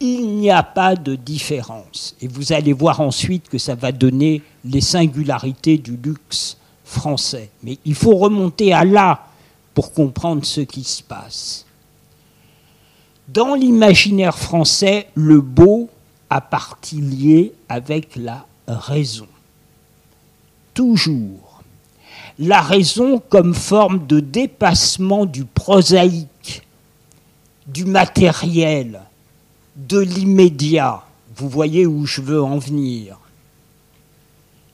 Il n'y a pas de différence. Et vous allez voir ensuite que ça va donner les singularités du luxe français. Mais il faut remonter à là pour comprendre ce qui se passe. Dans l'imaginaire français, le beau a partie liée avec la raison. Toujours. La raison comme forme de dépassement du prosaïque, du matériel, de l'immédiat. Vous voyez où je veux en venir.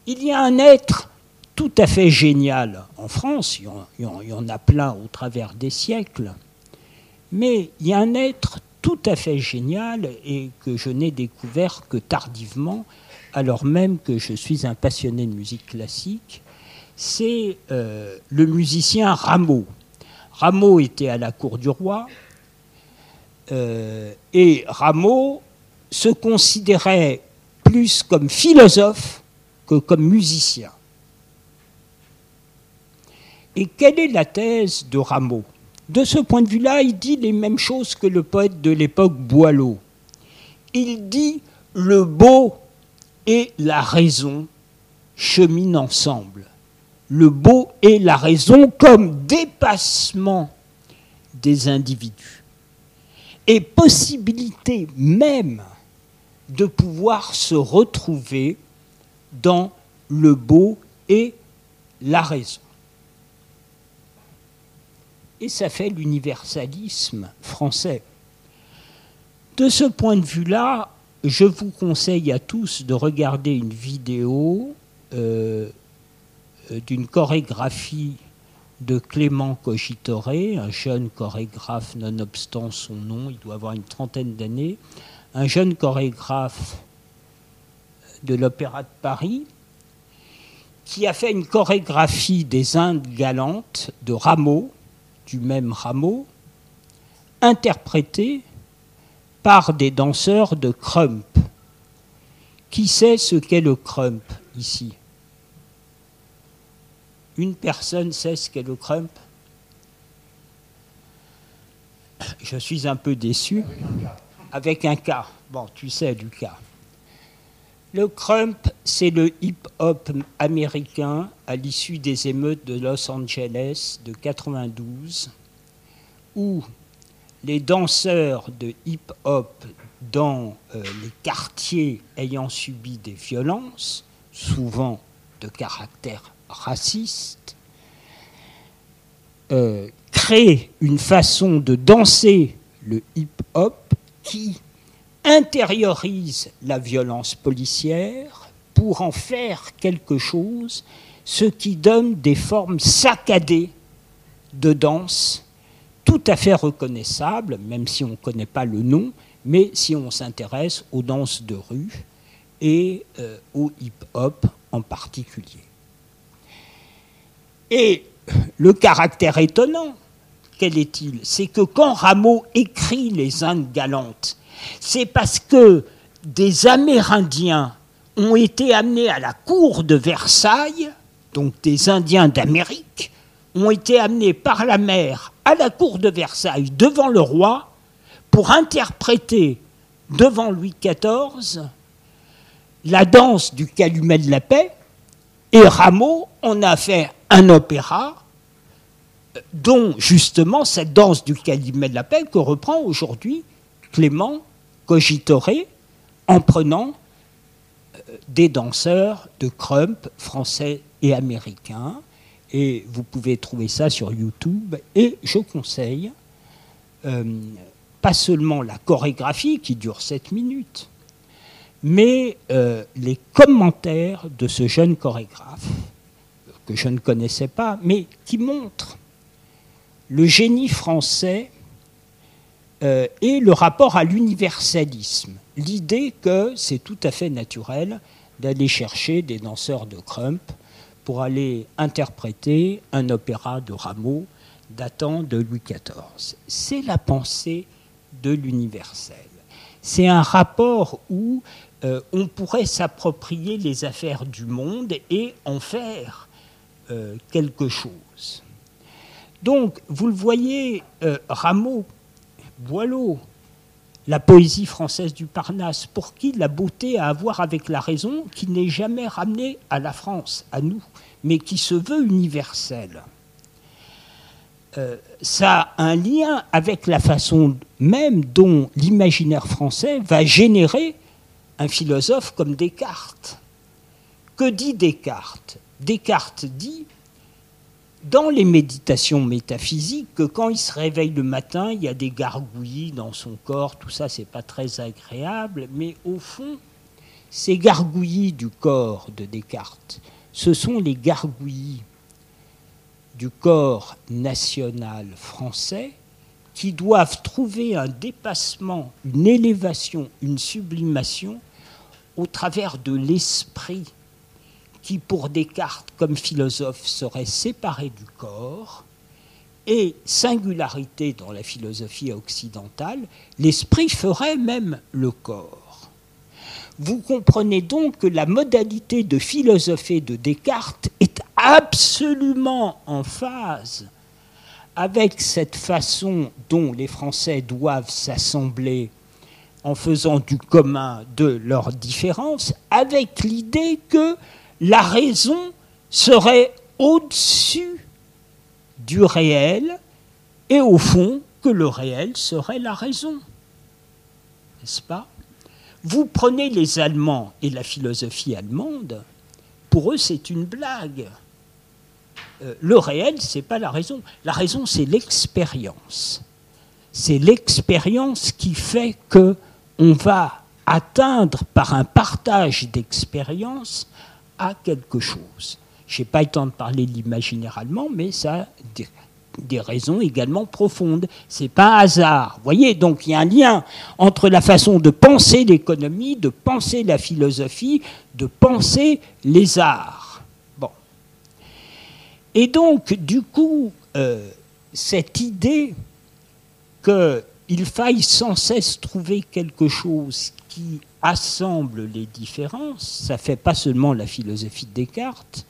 Il y a un être tout à fait génial en France, il y, en, a plein au travers des siècles, mais il y a un être tout à fait génial et que je n'ai découvert que tardivement, alors même que je suis un passionné de musique classique, c'est euh, le musicien Rameau. Rameau était à la cour du roi euh, et Rameau se considérait plus comme philosophe que comme musicien. Et quelle est la thèse de Rameau? De ce point de vue-là, il dit les mêmes choses que le poète de l'époque Boileau. Il dit le beau et la raison cheminent ensemble. Le beau et la raison comme dépassement des individus et possibilité même de pouvoir se retrouver dans le beau et la raison. Et ça fait l'universalisme français. De ce point de vue-là, je vous conseille à tous de regarder une vidéo euh, d'une chorégraphie de Clément Cogitore, un jeune chorégraphe nonobstant son nom, il doit avoir une trentaine d'années, un jeune chorégraphe de l'Opéra de Paris, qui a fait une chorégraphie des Indes galantes de Rameau, du même rameau, interprété par des danseurs de crump. Qui sait ce qu'est le crump ici? Une personne sait ce qu'est le crump Je suis un peu déçu. Avec un cas. Bon, tu sais, Lucas. Le crump, c'est le hip-hop américain à l'issue des émeutes de Los Angeles de 92, où les danseurs de hip-hop dans euh, les quartiers ayant subi des violences, souvent de caractère raciste, euh, créent une façon de danser le hip-hop qui intériorise la violence policière pour en faire quelque chose, ce qui donne des formes saccadées de danse tout à fait reconnaissables, même si on ne connaît pas le nom, mais si on s'intéresse aux danses de rue et euh, au hip-hop en particulier. Et le caractère étonnant, quel est-il? C'est que quand Rameau écrit Les Indes galantes, c'est parce que des Amérindiens ont été amenés à la cour de Versailles, donc des Indiens d'Amérique, ont été amenés par la mer à la cour de Versailles, devant le roi, pour interpréter devant Louis XIV la danse du calumet de la paix, et Rameau en a fait un opéra dont justement cette danse du calumet de la paix que reprend aujourd'hui Clément Cogitoré en prenant euh, des danseurs de crump français et américains. Et vous pouvez trouver ça sur YouTube. Et je conseille euh, pas seulement la chorégraphie qui dure 7 minutes, mais euh, les commentaires de ce jeune chorégraphe, je ne connaissais pas, mais qui montre le génie français euh, et le rapport à l'universalisme. L'idée que c'est tout à fait naturel d'aller chercher des danseurs de Crump pour aller interpréter un opéra de Rameau datant de Louis XIV. C'est la pensée de l'universel. C'est un rapport où euh, on pourrait s'approprier les affaires du monde et en faire euh, quelque chose. Donc, vous le voyez, euh, Rameau, Boileau, la poésie française du Parnasse, pour qui la beauté a à voir avec la raison, qui n'est jamais ramenée à la France, à nous, mais qui se veut universelle. Euh, ça a un lien avec la façon même dont l'imaginaire français va générer un philosophe comme Descartes. Que dit Descartes? Descartes dit dans les méditations métaphysiques que quand il se réveille le matin, il y a des gargouillis dans son corps, tout ça c'est pas très agréable, mais au fond, ces gargouillis du corps de Descartes, ce sont les gargouillis du corps national français qui doivent trouver un dépassement, une élévation, une sublimation au travers de l'esprit qui, pour Descartes, comme philosophe, serait séparé du corps, et singularité dans la philosophie occidentale, l'esprit ferait même le corps. Vous comprenez donc que la modalité de philosopher de Descartes est absolument en phase avec cette façon dont les Français doivent s'assembler en faisant du commun de leurs différences, avec l'idée que la raison serait au-dessus du réel et au fond que le réel serait la raison. N'est-ce pas? Vous prenez les Allemands et la philosophie allemande, pour eux c'est une blague. Euh, le réel, ce n'est pas la raison. La raison, c'est l'expérience. C'est l'expérience qui fait que on va atteindre par un partage d'expérience à quelque chose. Je n'ai pas le temps de parler de l'imaginaire allemand, mais ça a des, raisons également profondes. Ce n'est pas hasard. Vous voyez, donc il y a un lien entre la façon de penser l'économie, de penser la philosophie, de penser les arts. Bon. Et donc, du coup, euh, cette idée qu'il faille sans cesse trouver quelque chose qui assemble les différences, ça fait pas seulement la philosophie de Descartes,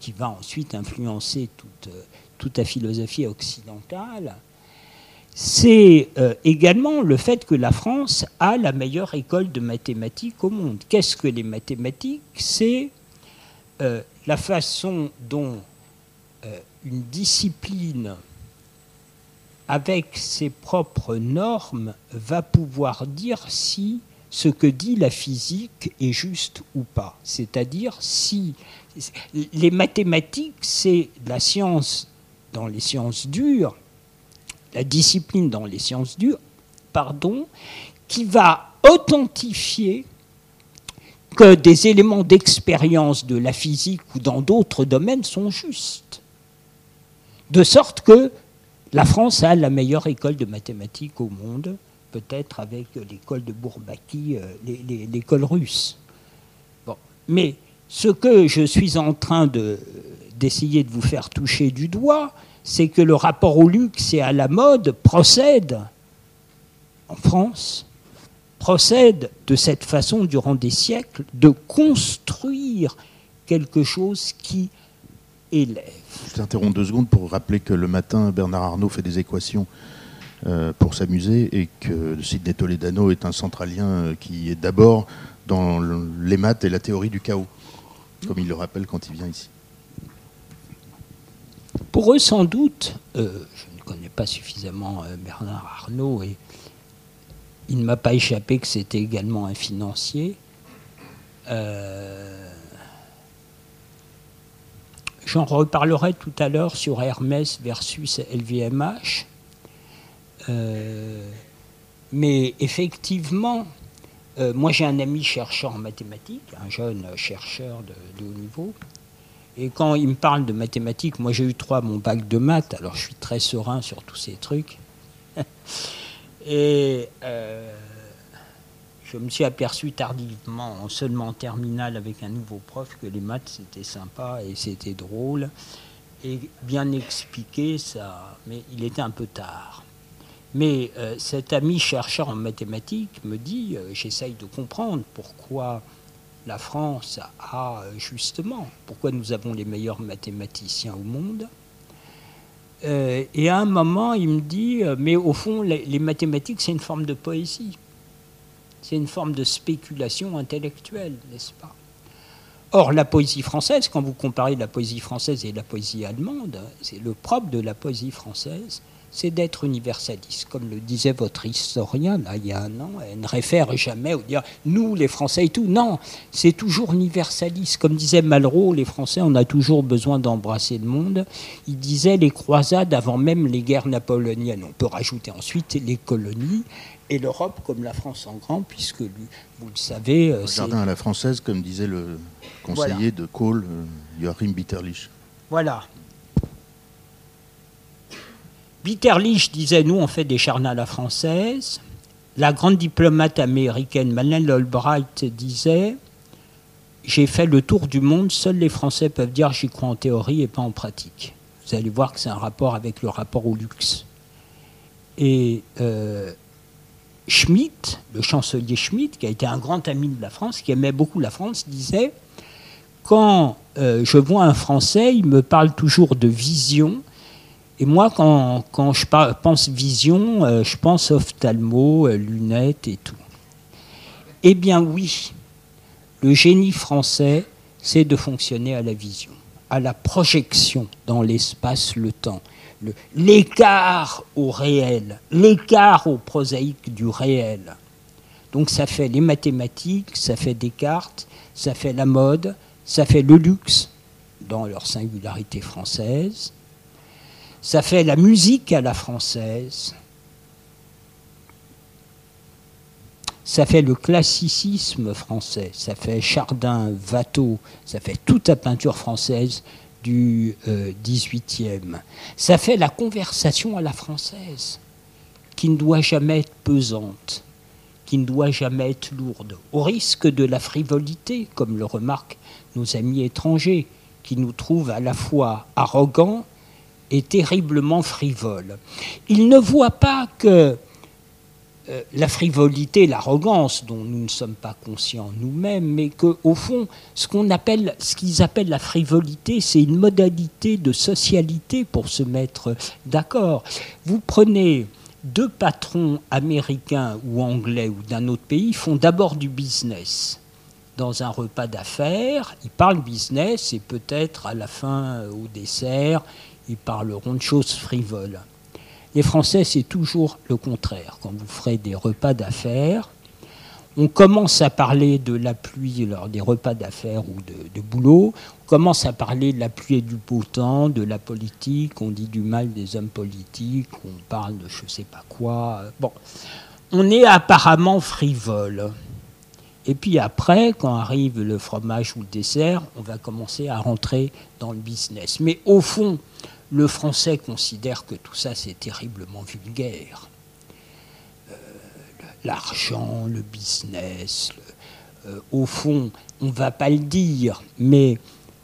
qui va ensuite influencer toute, toute la philosophie occidentale, c'est euh, également le fait que la France a la meilleure école de mathématiques au monde. Qu'est-ce que les mathématiques? C'est euh, la façon dont euh, une discipline, avec ses propres normes, va pouvoir dire si ce que dit la physique est juste ou pas. C'est-à-dire si les mathématiques, c'est la science dans les sciences dures, la discipline dans les sciences dures, pardon, qui va authentifier que des éléments d'expérience de la physique ou dans d'autres domaines sont justes. De sorte que la France a la meilleure école de mathématiques au monde, peut-être avec l'école de Bourbaki, euh, l'école russe. Bon. Mais ce que je suis en train d'essayer de vous faire toucher du doigt, c'est que le rapport au luxe et à la mode procède en France, procède de cette façon durant des siècles de construire quelque chose qui élève. Je t'interromps deux secondes pour rappeler que le matin, Bernard Arnault fait des équations pour s'amuser et que Sidney Toledano est un centralien euh, qui est d'abord dans les maths et la théorie du chaos, comme il le rappelle quand il vient ici. Pour eux, sans doute, euh, je ne connais pas suffisamment Bernard Arnault et il ne m'a pas échappé que c'était également un financier. J'en reparlerai tout à l'heure sur Hermès versus LVMH. Euh, mais effectivement, euh, moi j'ai un ami chercheur en mathématiques, un jeune chercheur de, haut niveau. Et quand il me parle de mathématiques, moi j'ai eu trois mon bac de maths, alors je suis très serein sur tous ces trucs. et euh, je me suis aperçu tardivement, seulement en terminale avec un nouveau prof, que les maths c'était sympa et c'était drôle et bien expliqué, ça, mais il était un peu tard. Mais euh, cet ami chercheur en mathématiques me dit, euh, j'essaye de comprendre pourquoi la France a euh, justement, pourquoi nous avons les meilleurs mathématiciens au monde. et à un moment, il me dit, mais au fond, les mathématiques, c'est une forme de poésie. C'est une forme de spéculation intellectuelle, n'est-ce pas? Or, la poésie française, quand vous comparez la poésie française et la poésie allemande, c'est le propre de la poésie française, c'est d'être universaliste. Comme le disait votre historien, là, il y a un an, elle ne réfère jamais au dire nous, les Français et tout. Non, c'est toujours universaliste. Comme disait Malraux, les Français, on a toujours besoin d'embrasser le monde. Il disait les croisades avant même les guerres napoléoniennes. On peut rajouter ensuite les colonies et l'Europe comme la France en grand, puisque lui, vous le savez. Euh, jardin à la française, comme disait le conseiller de Kohl, euh, Joachim Bitterlich. Voilà. Bitterlich disait Nous, on fait des jardins à la française. La grande diplomate américaine Madeleine Albright disait J'ai fait le tour du monde, seuls les Français peuvent dire j'y crois en théorie et pas en pratique. Vous allez voir que c'est un rapport avec le rapport au luxe. Et euh, Schmitt, le chancelier Schmitt, qui a été un grand ami de la France, qui aimait beaucoup la France, disait Quand euh, je vois un Français, il me parle toujours de vision. Et moi, quand, quand je pense vision, euh, je pense ophtalmo, euh, lunettes et tout. Eh bien oui, le génie français, c'est de fonctionner à la vision, à la projection dans l'espace, le temps l'écart au réel, l'écart au prosaïque du réel. Donc ça fait les mathématiques, ça fait Descartes, ça fait la mode, ça fait le luxe dans leur singularité française, ça fait la musique à la française, ça fait le classicisme français, ça fait Chardin, Watteau, ça fait toute la peinture française du. Euh, Ça fait la conversation à la française, qui ne doit jamais être pesante, qui ne doit jamais être lourde, au risque de la frivolité, comme le remarquent nos amis étrangers, qui nous trouvent à la fois arrogants et terriblement frivoles. Ils ne voient pas que euh, la frivolité, l'arrogance dont nous ne sommes pas conscients nous-mêmes, mais qu'au fond, ce qu'on appelle, ce qu'ils appellent la frivolité, c'est une modalité de socialité pour se mettre d'accord. Vous prenez deux patrons américains ou anglais ou d'un autre pays, font d'abord du business. Dans un repas d'affaires, ils parlent business et peut-être à la fin, au dessert, ils parleront de choses frivoles. Les Français, c'est toujours le contraire. Quand vous ferez des repas d'affaires, on commence à parler de la pluie lors des repas d'affaires ou de, boulot, on commence à parler de la pluie et du beau temps, de la politique, on dit du mal des hommes politiques, on parle de je ne sais pas quoi. Bon, on est apparemment frivole. Et puis après, quand arrive le fromage ou le dessert, on va commencer à rentrer dans le business. Mais au fond, le français considère que tout ça c'est terriblement vulgaire. Euh, l'argent, le business, euh, au fond, on ne va pas le dire, mais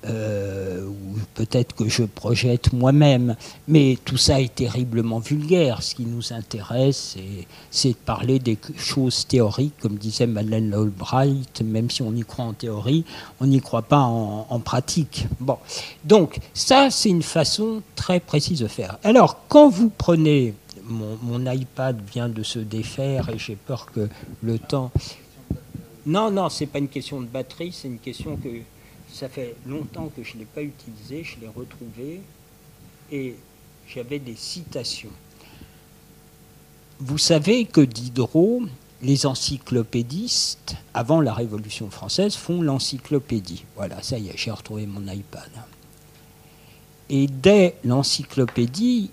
euh, ou peut-être que je projette moi-même, mais tout ça est terriblement vulgaire. Ce qui nous intéresse, c'est de parler des choses théoriques, comme disait Madeleine Albright, même si on y croit en théorie, on n'y croit pas en, pratique. Bon, donc ça, c'est une façon très précise de faire. Alors, quand vous prenez mon, mon iPad vient de se défaire et j'ai peur que le temps. Non, non, c'est pas une question de batterie, c'est une question que ça fait longtemps que je ne l'ai pas utilisé, je l'ai retrouvé et j'avais des citations. Vous savez que Diderot, les encyclopédistes, avant la Révolution française, font l'encyclopédie. Voilà, ça y est, j'ai retrouvé mon iPad. Et dès l'encyclopédie,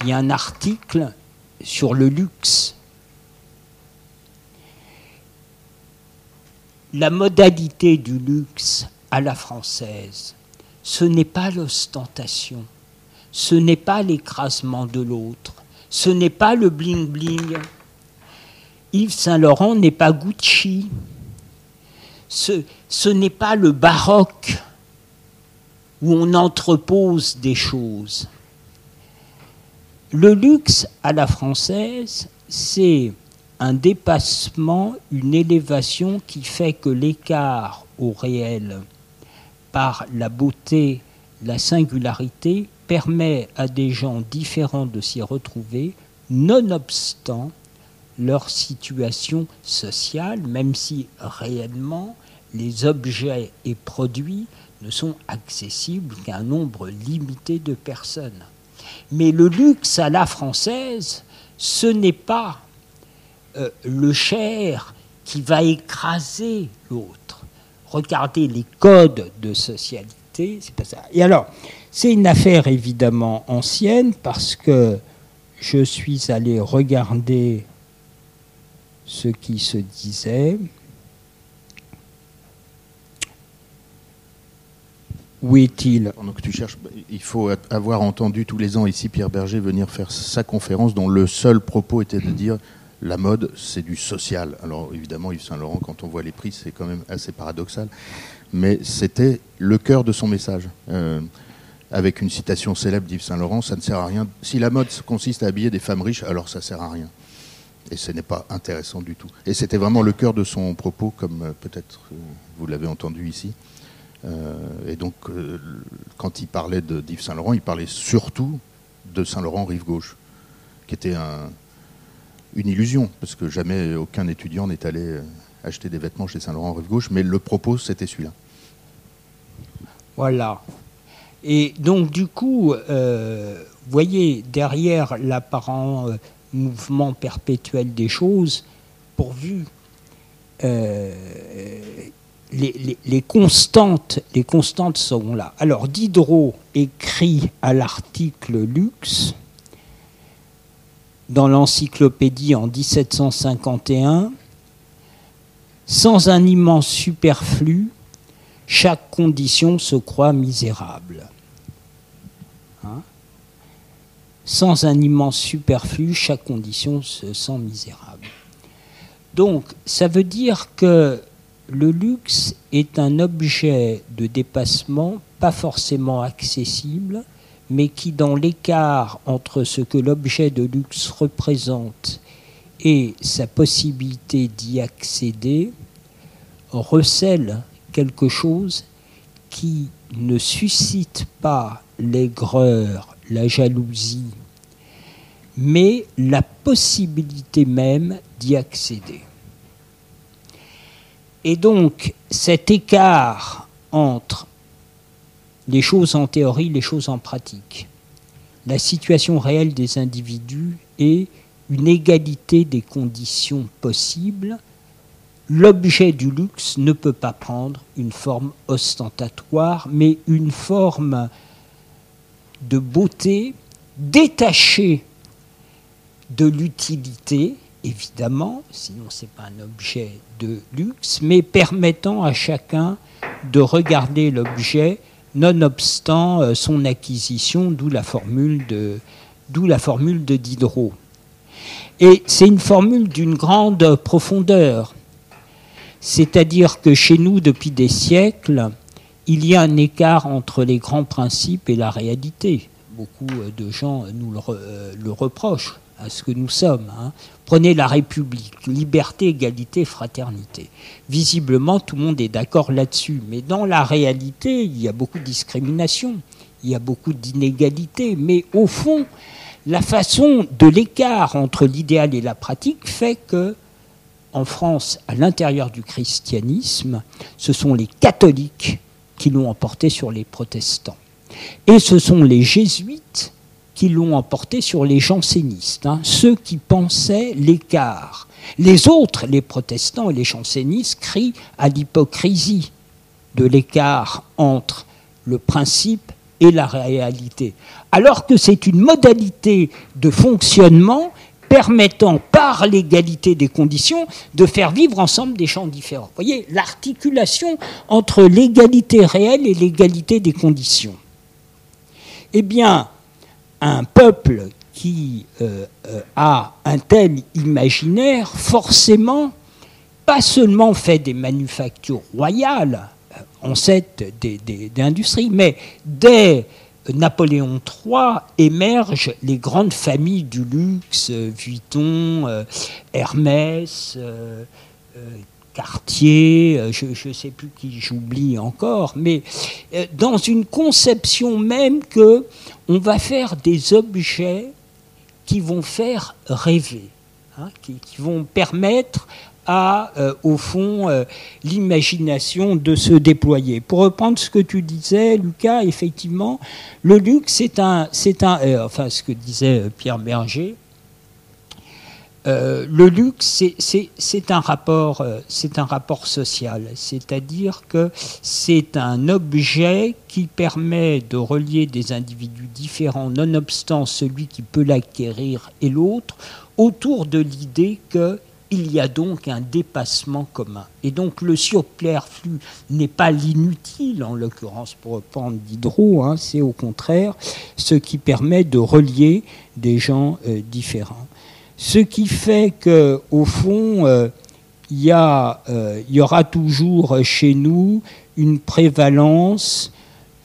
il y a un article sur le luxe. La modalité du luxe à la française. Ce n'est pas l'ostentation, ce n'est pas l'écrasement de l'autre, ce n'est pas le bling-bling. Yves Saint-Laurent n'est pas Gucci, ce, ce n'est pas le baroque où on entrepose des choses. Le luxe à la française, c'est un dépassement, une élévation qui fait que l'écart au réel par la beauté, la singularité, permet à des gens différents de s'y retrouver, nonobstant leur situation sociale, même si réellement les objets et produits ne sont accessibles qu'à un nombre limité de personnes. Mais le luxe à la française, ce n'est pas euh, le cher qui va écraser l'autre regardez les codes de socialité, c'est pas ça. Et alors, c'est une affaire évidemment ancienne parce que je suis allé regarder ce qui se disait. Où est-il? Tu cherches, il faut avoir entendu tous les ans ici Pierre Berger venir faire sa conférence dont le seul propos était de dire la mode, c'est du social. Alors évidemment, Yves Saint-Laurent, quand on voit les prix, c'est quand même assez paradoxal. Mais c'était le cœur de son message. Euh, avec une citation célèbre d'Yves Saint-Laurent, ça ne sert à rien. Si la mode consiste à habiller des femmes riches, alors ça ne sert à rien. Et ce n'est pas intéressant du tout. Et c'était vraiment le cœur de son propos, comme euh, peut-être euh, vous l'avez entendu ici. et donc, quand il parlait d'Yves Saint-Laurent, il parlait surtout de Saint-Laurent rive gauche, qui était un, une illusion, parce que jamais aucun étudiant n'est allé euh, acheter des vêtements chez Saint-Laurent Rive Gauche, mais le propos, c'était celui-là. Voilà. Et donc, du coup, euh, voyez, derrière l'apparent euh, mouvement perpétuel des choses, pourvu les, les, constantes, les constantes sont là. Alors, Diderot écrit à l'article luxe dans l'encyclopédie en 1751, sans un immense superflu, chaque condition se croit misérable. Hein? Sans un immense superflu, chaque condition se sent misérable. Donc, ça veut dire que le luxe est un objet de dépassement pas forcément accessible, mais qui, dans l'écart entre ce que l'objet de luxe représente et sa possibilité d'y accéder, recèle quelque chose qui ne suscite pas l'aigreur, la jalousie, mais la possibilité même d'y accéder. Et donc cet écart entre les choses en théorie, les choses en pratique. La situation réelle des individus est une égalité des conditions possibles. L'objet du luxe ne peut pas prendre une forme ostentatoire, mais une forme de beauté détachée de l'utilité, évidemment, sinon ce n'est pas un objet de luxe, mais permettant à chacun de regarder l'objet nonobstant euh, son acquisition, d'où la formule de, d'où la formule de Diderot. Et c'est une formule d'une grande profondeur. C'est-à-dire que chez nous, depuis des siècles, il y a un écart entre les grands principes et la réalité. Beaucoup de gens nous le, reprochent à ce que nous sommes. Hein. Prenez la République, liberté, égalité, fraternité. Visiblement, tout le monde est d'accord là-dessus. Mais dans la réalité, il y a beaucoup de discrimination, il y a beaucoup d'inégalités. Mais au fond, la façon de l'écart entre l'idéal et la pratique fait que, en France, à l'intérieur du christianisme, ce sont les catholiques qui l'ont emporté sur les protestants. Et ce sont les jésuites qui l'ont emporté sur les jansénistes, hein, ceux qui pensaient l'écart. Les autres, les protestants et les jansénistes, crient à l'hypocrisie de l'écart entre le principe et la réalité. Alors que c'est une modalité de fonctionnement permettant par l'égalité des conditions de faire vivre ensemble des champs différents. Vous voyez, l'articulation entre l'égalité réelle et l'égalité des conditions. Eh bien, un peuple qui euh, euh, a un tel imaginaire, forcément, pas seulement fait des manufactures royales, on sait des, industries, mais dès Napoléon III émergent les grandes familles du luxe, Vuitton, euh, Hermès, Cartier, je ne sais plus qui j'oublie encore, mais dans une conception même que on va faire des objets qui vont faire rêver, hein, qui, vont permettre à, euh, au fond, euh, l'imagination de se déployer. Pour reprendre ce que tu disais, Lucas, effectivement, le luxe, c'est un, c'est un, euh, enfin, ce que disait Pierre Berger, euh, le luxe, c'est un, rapport, euh, social, c'est-à-dire que c'est un objet qui permet de relier des individus différents, nonobstant celui qui peut l'acquérir et l'autre, autour de l'idée qu'il y a donc un dépassement commun. Et donc le surplus n'est pas l'inutile, en l'occurrence pour reprendre Diderot, hein, c'est au contraire ce qui permet de relier des gens euh, différents. Ce qui fait qu'au fond, euh, il euh, y, aura toujours chez nous une prévalence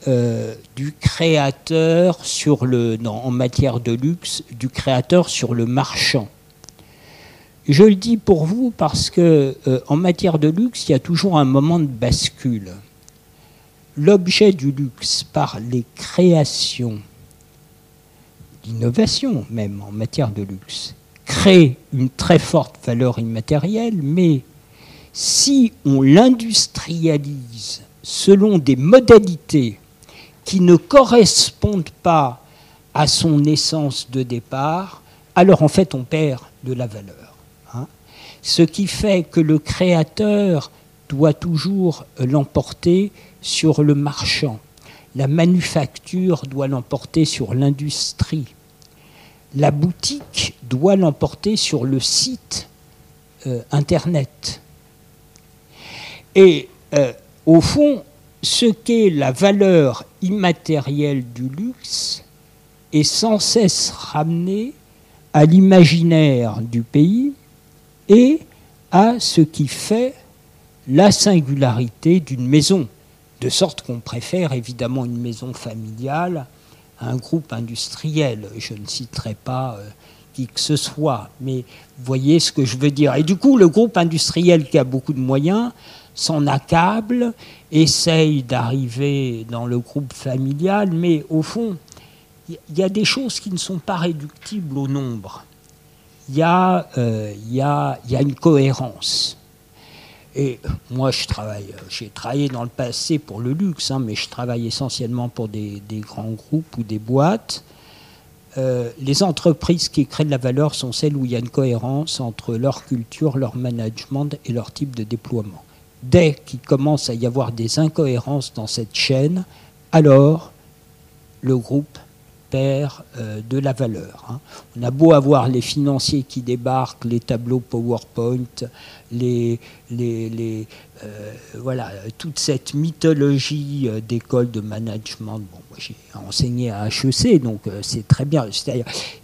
euh, du créateur sur le, en matière de luxe, du créateur sur le marchand. Je le dis pour vous parce que en matière de luxe, il y a toujours un moment de bascule. L'objet du luxe par les créations, l'innovation même en matière de luxe, crée une très forte valeur immatérielle, mais si on l'industrialise selon des modalités qui ne correspondent pas à son essence de départ, alors en fait on perd de la valeur. Hein. Ce qui fait que le créateur doit toujours l'emporter sur le marchand. La manufacture doit l'emporter sur l'industrie la boutique doit l'emporter sur le site euh, Internet. Et euh, au fond, ce qu'est la valeur immatérielle du luxe est sans cesse ramené à l'imaginaire du pays et à ce qui fait la singularité d'une maison, de sorte qu'on préfère évidemment une maison familiale un groupe industriel. Je ne citerai pas euh, qui que ce soit, mais voyez ce que je veux dire. Et du coup, le groupe industriel qui a beaucoup de moyens s'en accable, essaye d'arriver dans le groupe familial, mais au fond, il y a des choses qui ne sont pas réductibles au nombre. Il y, euh, y, a, y a une cohérence. Et moi, je travaille, j'ai travaillé dans le passé pour le luxe, hein, mais je travaille essentiellement pour des, grands groupes ou des boîtes. Euh, les entreprises qui créent de la valeur sont celles où il y a une cohérence entre leur culture, leur management et leur type de déploiement. Dès qu'il commence à y avoir des incohérences dans cette chaîne, alors le groupe euh, de la valeur. Hein. On a beau avoir les financiers qui débarquent, les tableaux PowerPoint, euh, voilà, toute cette mythologie euh, d'école de management. Bon, j'ai enseigné à HEC, donc c'est très bien.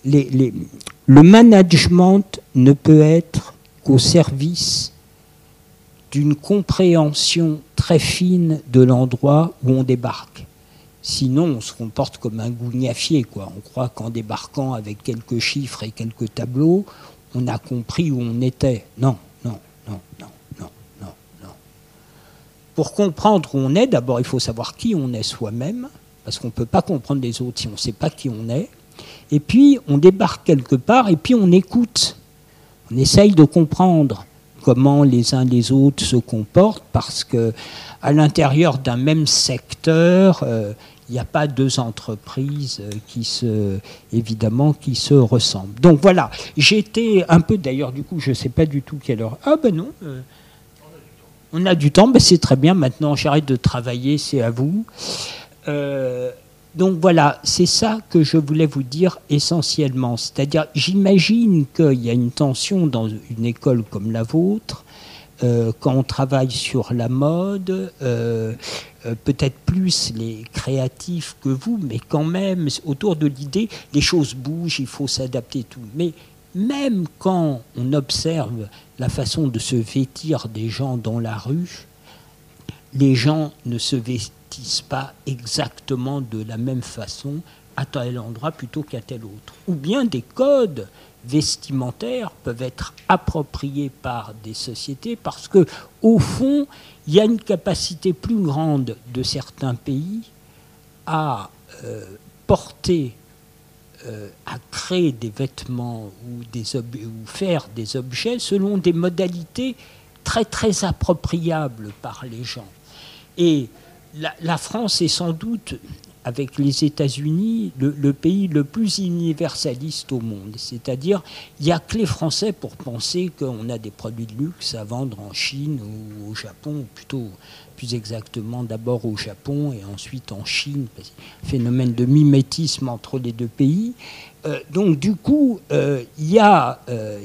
Le management ne peut être qu'au service d'une compréhension très fine de l'endroit où on débarque. Sinon, on se comporte comme un gougnafier. Quoi. On croit qu'en débarquant avec quelques chiffres et quelques tableaux, on a compris où on était. Non, non, non, non, non, non, non. Pour comprendre où on est, d'abord, il faut savoir qui on est soi-même, parce qu'on ne peut pas comprendre les autres si on ne sait pas qui on est. Et puis, on débarque quelque part et puis on écoute. On essaye de comprendre comment les uns les autres se comportent, parce que à l'intérieur d'un même secteur, euh, il n'y a pas deux entreprises euh, qui se, évidemment, qui se ressemblent. Donc voilà, j'étais un peu, d'ailleurs, du coup, je ne sais pas du tout quelle heure. Ah ben non, euh, on a du temps, mais c'est très bien. Maintenant, j'arrête de travailler, c'est à vous. donc voilà, c'est ça que je voulais vous dire essentiellement. C'est-à-dire, j'imagine qu'il y a une tension dans une école comme la vôtre euh, quand on travaille sur la mode, euh, euh, peut-être plus les créatifs que vous, mais quand même, autour de l'idée, les choses bougent, il faut s'adapter tout. Mais même quand on observe la façon de se vêtir des gens dans la rue, les gens ne se vêtissent pas exactement de la même façon à tel endroit plutôt qu'à tel autre. Ou bien des codes vestimentaires peuvent être appropriés par des sociétés parce que, au fond, il y a une capacité plus grande de certains pays à euh, porter, euh, à créer des vêtements ou, des ou faire des objets selon des modalités très très appropriables par les gens. Et la France est sans doute avec les États-Unis le, pays le plus universaliste au monde. C'est-à-dire, il n'y a que les Français pour penser qu'on a des produits de luxe à vendre en Chine ou au Japon, ou plutôt plus exactement d'abord au Japon et ensuite en Chine, phénomène de mimétisme entre les deux pays. Euh, donc du coup, euh, il y, euh,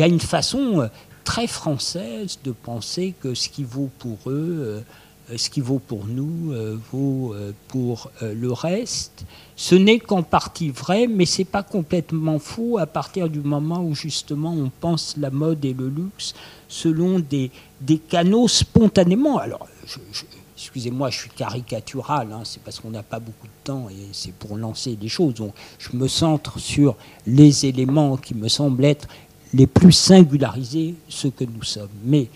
a une façon très française de penser que ce qui vaut pour eux euh, ce qui vaut pour nous euh, vaut euh, pour le reste. Ce n'est qu'en partie vrai, mais ce n'est pas complètement faux à partir du moment où justement on pense la mode et le luxe selon des, des canaux spontanément. Alors, excusez-moi, je suis caricatural, hein, c'est parce qu'on n'a pas beaucoup de temps et c'est pour lancer des choses. Donc, je me centre sur les éléments qui me semblent être les plus singularisés, ce que nous sommes. Mais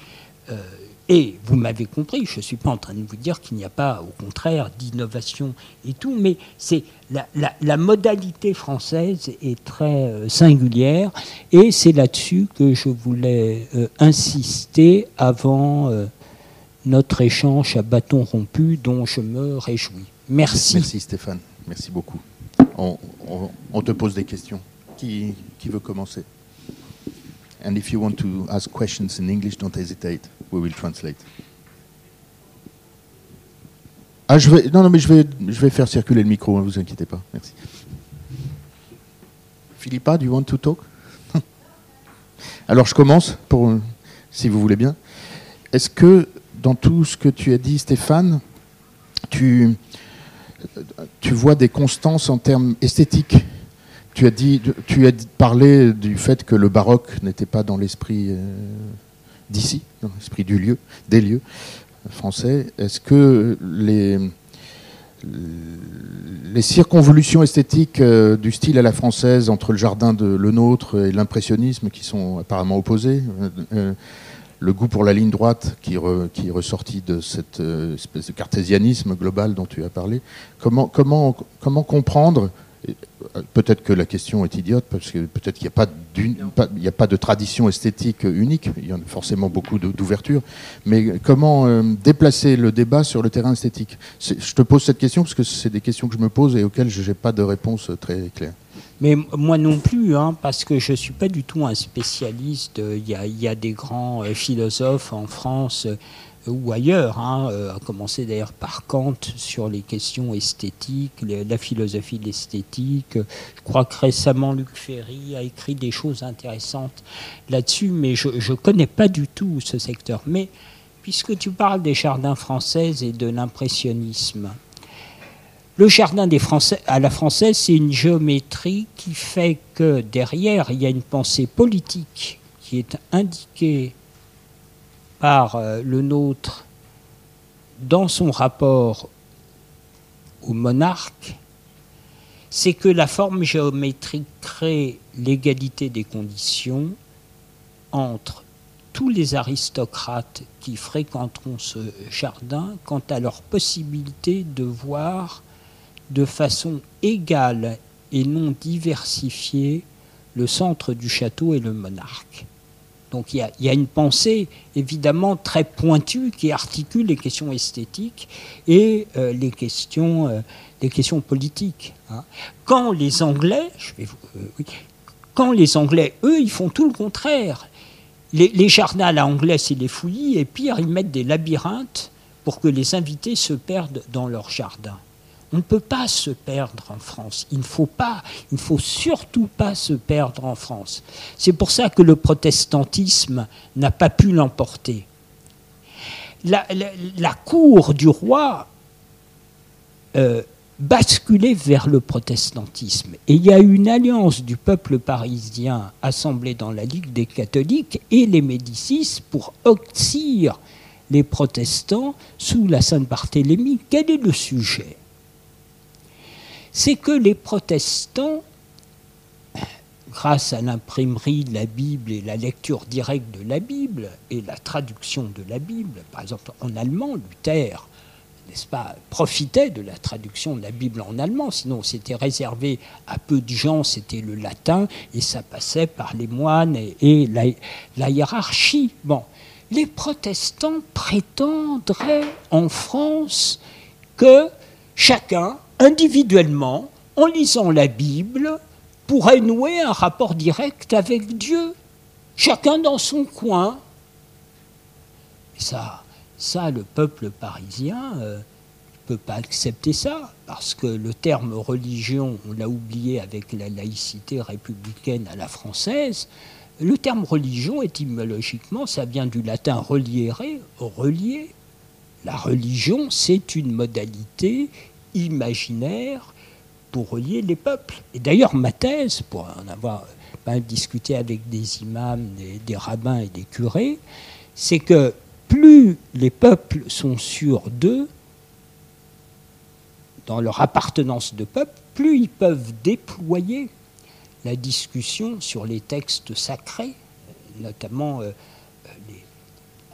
et vous m'avez compris, je ne suis pas en train de vous dire qu'il n'y a pas, au contraire, d'innovation et tout, mais c'est la, modalité française est très euh, singulière, et c'est là-dessus que je voulais euh, insister avant euh, notre échange à bâton rompu, dont je me réjouis. Merci. Merci Stéphane, merci beaucoup. On, te pose des questions. Qui veut commencer? And if you want to ask questions in English, don't hesitate. We will translate. Ah, je vais, non, non, mais je vais, je vais faire circuler le micro, ne hein, vous inquiétez pas. Merci. Philippa, do you want to talk? Alors, je commence, pour, si vous voulez bien. Est-ce que dans tout ce que tu as dit, Stéphane, tu, tu vois des constances en termes esthétiques tu as, dit, tu as parlé du fait que le baroque n'était pas dans l'esprit euh, d'ici, dans l'esprit du lieu, des lieux français. Est-ce que les, circonvolutions esthétiques euh, du style à la française entre le jardin de le nôtre et l'impressionnisme qui sont apparemment opposés, euh, le goût pour la ligne droite qui, qui est ressorti de cette espèce de cartésianisme global dont tu as parlé, comment, comment, comment comprendre Peut-être que la question est idiote, parce que peut-être qu'il n'y a, pas de tradition esthétique unique, il y a forcément beaucoup d'ouverture, mais comment euh, déplacer le débat sur le terrain esthétique? Je te pose cette question parce que c'est des questions que je me pose et auxquelles je n'ai pas de réponse très claire. Mais moi non plus, hein, parce que je ne suis pas du tout un spécialiste. Il y a, il y a des grands euh, philosophes en France ou ailleurs, hein, euh, à commencer d'ailleurs par Kant sur les questions esthétiques, la philosophie de l'esthétique. Je crois que récemment Luc Ferry a écrit des choses intéressantes là-dessus, mais je ne connais pas du tout ce secteur. Mais puisque tu parles des jardins français et de l'impressionnisme, le jardin à la française, c'est une géométrie qui fait que derrière, il y a une pensée politique qui est indiquée par euh, le nôtre dans son rapport au monarque, c'est que la forme géométrique crée l'égalité des conditions entre tous les aristocrates qui fréquenteront ce jardin quant à leur possibilité de voir de façon égale et non diversifiée le centre du château et le monarque. Donc il y, a, une pensée évidemment très pointue qui articule les questions esthétiques et euh, les, questions, euh, les questions politiques. Hein. Quand les Anglais, euh, quand les Anglais, eux, ils font tout le contraire. Les, jardins à la anglaise, c'est les fouillis, et pire, ils mettent des labyrinthes pour que les invités se perdent dans leur jardin. On ne peut pas se perdre en France. Il ne faut pas, il ne faut surtout pas se perdre en France. C'est pour ça que le protestantisme n'a pas pu l'emporter. La, cour du roi euh, basculait vers le protestantisme. Et il y a une alliance du peuple parisien assemblé dans la Ligue des catholiques et les Médicis pour oxyre les protestants sous la Sainte-Barthélemy. Quel est le sujet? C'est que les protestants, grâce à l'imprimerie de la Bible et la lecture directe de la Bible et la traduction de la Bible, par exemple en allemand, Luther, n'est-ce pas, profitait de la traduction de la Bible en allemand, sinon c'était réservé à peu de gens, c'était le latin, et ça passait par les moines et, la, la, hiérarchie. Bon, les protestants prétendraient en France que chacun individuellement, en lisant la Bible, pourrait nouer un rapport direct avec Dieu, chacun dans son coin. ça, ça, le peuple parisien ne euh, peut pas accepter ça, parce que le terme religion, on l'a oublié avec la laïcité républicaine à la française, le terme religion, étymologiquement, ça vient du latin reliere, relier. La religion, c'est une modalité imaginaire pour relier les peuples. Et d'ailleurs, ma thèse, pour en avoir discuté avec des imams, des, rabbins et des curés, c'est que plus les peuples sont sûrs d'eux, dans leur appartenance de peuple, plus ils peuvent déployer la discussion sur les textes sacrés, notamment euh,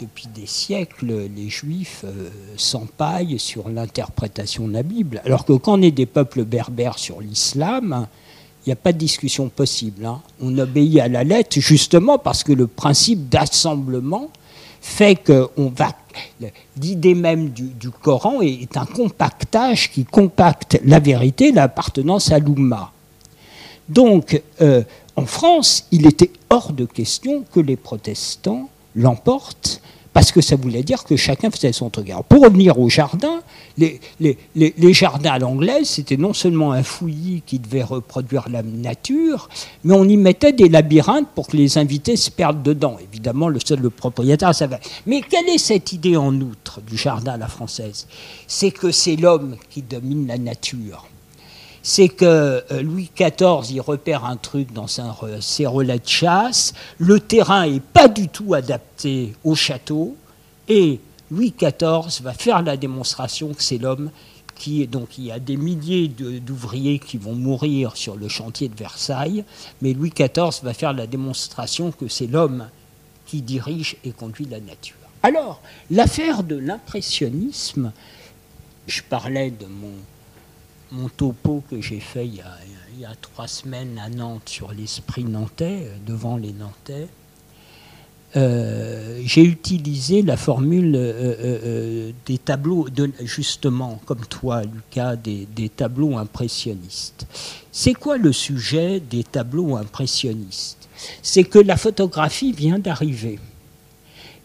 depuis des siècles, les Juifs euh, s'empaillent sur l'interprétation de la Bible. Alors que quand on est des peuples berbères sur l'islam, il n'y a pas de discussion possible. Hein. On obéit à la lettre justement parce que le principe d'assemblement fait va. L'idée même du, Coran est, un compactage qui compacte la vérité, l'appartenance à l'Oumma. Donc, euh, en France, il était hors de question que les protestants l'emportent parce que ça voulait dire que chacun faisait son truc. Alors, pour revenir au jardin, les, jardins à l'anglaise, c'était non seulement un fouillis qui devait reproduire la nature, mais on y mettait des labyrinthes pour que les invités se perdent dedans. Évidemment, le seul le propriétaire savait. Mais quelle est cette idée en outre du jardin à la française? C'est que c'est l'homme qui domine la nature c'est que euh, Louis XIV, il repère un truc dans ses relais de chasse, le terrain n'est pas du tout adapté au château, et Louis XIV va faire la démonstration que c'est l'homme qui donc il y a des milliers d'ouvriers qui vont mourir sur le chantier de Versailles, mais Louis XIV va faire la démonstration que c'est l'homme qui dirige et conduit la nature. Alors, l'affaire de l'impressionnisme, je parlais de mon mon topo que j'ai fait il y, a, trois semaines à Nantes sur l'esprit nantais, euh, devant les Nantais, euh, j'ai utilisé la formule euh, des tableaux, justement, comme toi, Lucas, des, des tableaux impressionnistes. C'est quoi le sujet des tableaux impressionnistes? C'est que la photographie vient d'arriver.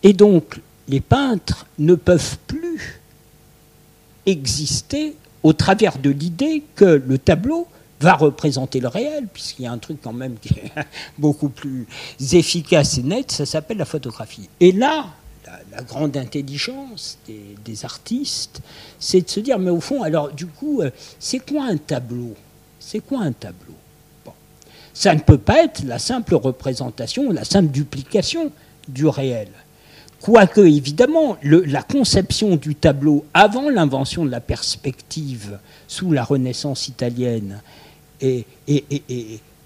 Et donc, les peintres ne peuvent plus exister au travers de l'idée que le tableau va représenter le réel, puisqu'il y a un truc quand même qui est beaucoup plus efficace et net, ça s'appelle la photographie. Et là, la, grande intelligence des, artistes, c'est de se dire, mais au fond, alors du coup, euh, c'est quoi un tableau? C'est quoi un tableau? Bon. Ça ne peut pas être la simple représentation, la simple duplication du réel. Quoique, évidemment, la conception du tableau avant l'invention de la perspective sous la Renaissance italienne et,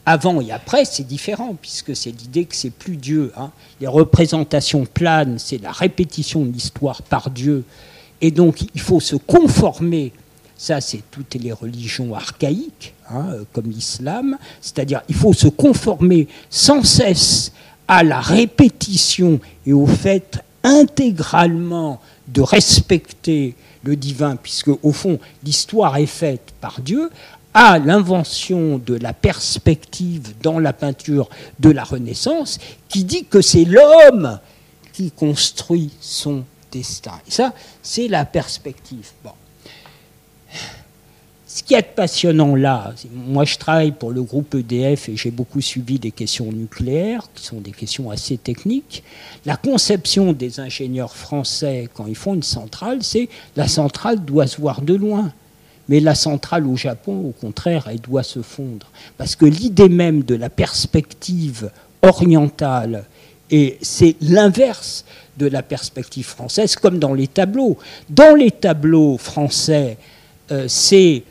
avant et après, c'est différent, puisque c'est l'idée que c'est plus Dieu. Hein. Les représentations planes, c'est la répétition de l'histoire par Dieu. Et donc, il faut se conformer. Ça, c'est toutes les religions archaïques, hein, comme l'islam. C'est-à-dire, il faut se conformer sans cesse à la répétition et au fait intégralement de respecter le divin, puisque au fond l'histoire est faite par Dieu, à l'invention de la perspective dans la peinture de la Renaissance, qui dit que c'est l'homme qui construit son destin. Et ça, c'est la perspective. Ce qui est passionnant là, moi je travaille pour le groupe EDF et j'ai beaucoup suivi des questions nucléaires, qui sont des questions assez techniques. La conception des ingénieurs français quand ils font une centrale, c'est la centrale doit se voir de loin. Mais la centrale au Japon, au contraire, elle doit se fondre. Parce que l'idée même de la perspective orientale, et c'est l'inverse de la perspective française, comme dans les tableaux. Dans les tableaux français, euh, c'est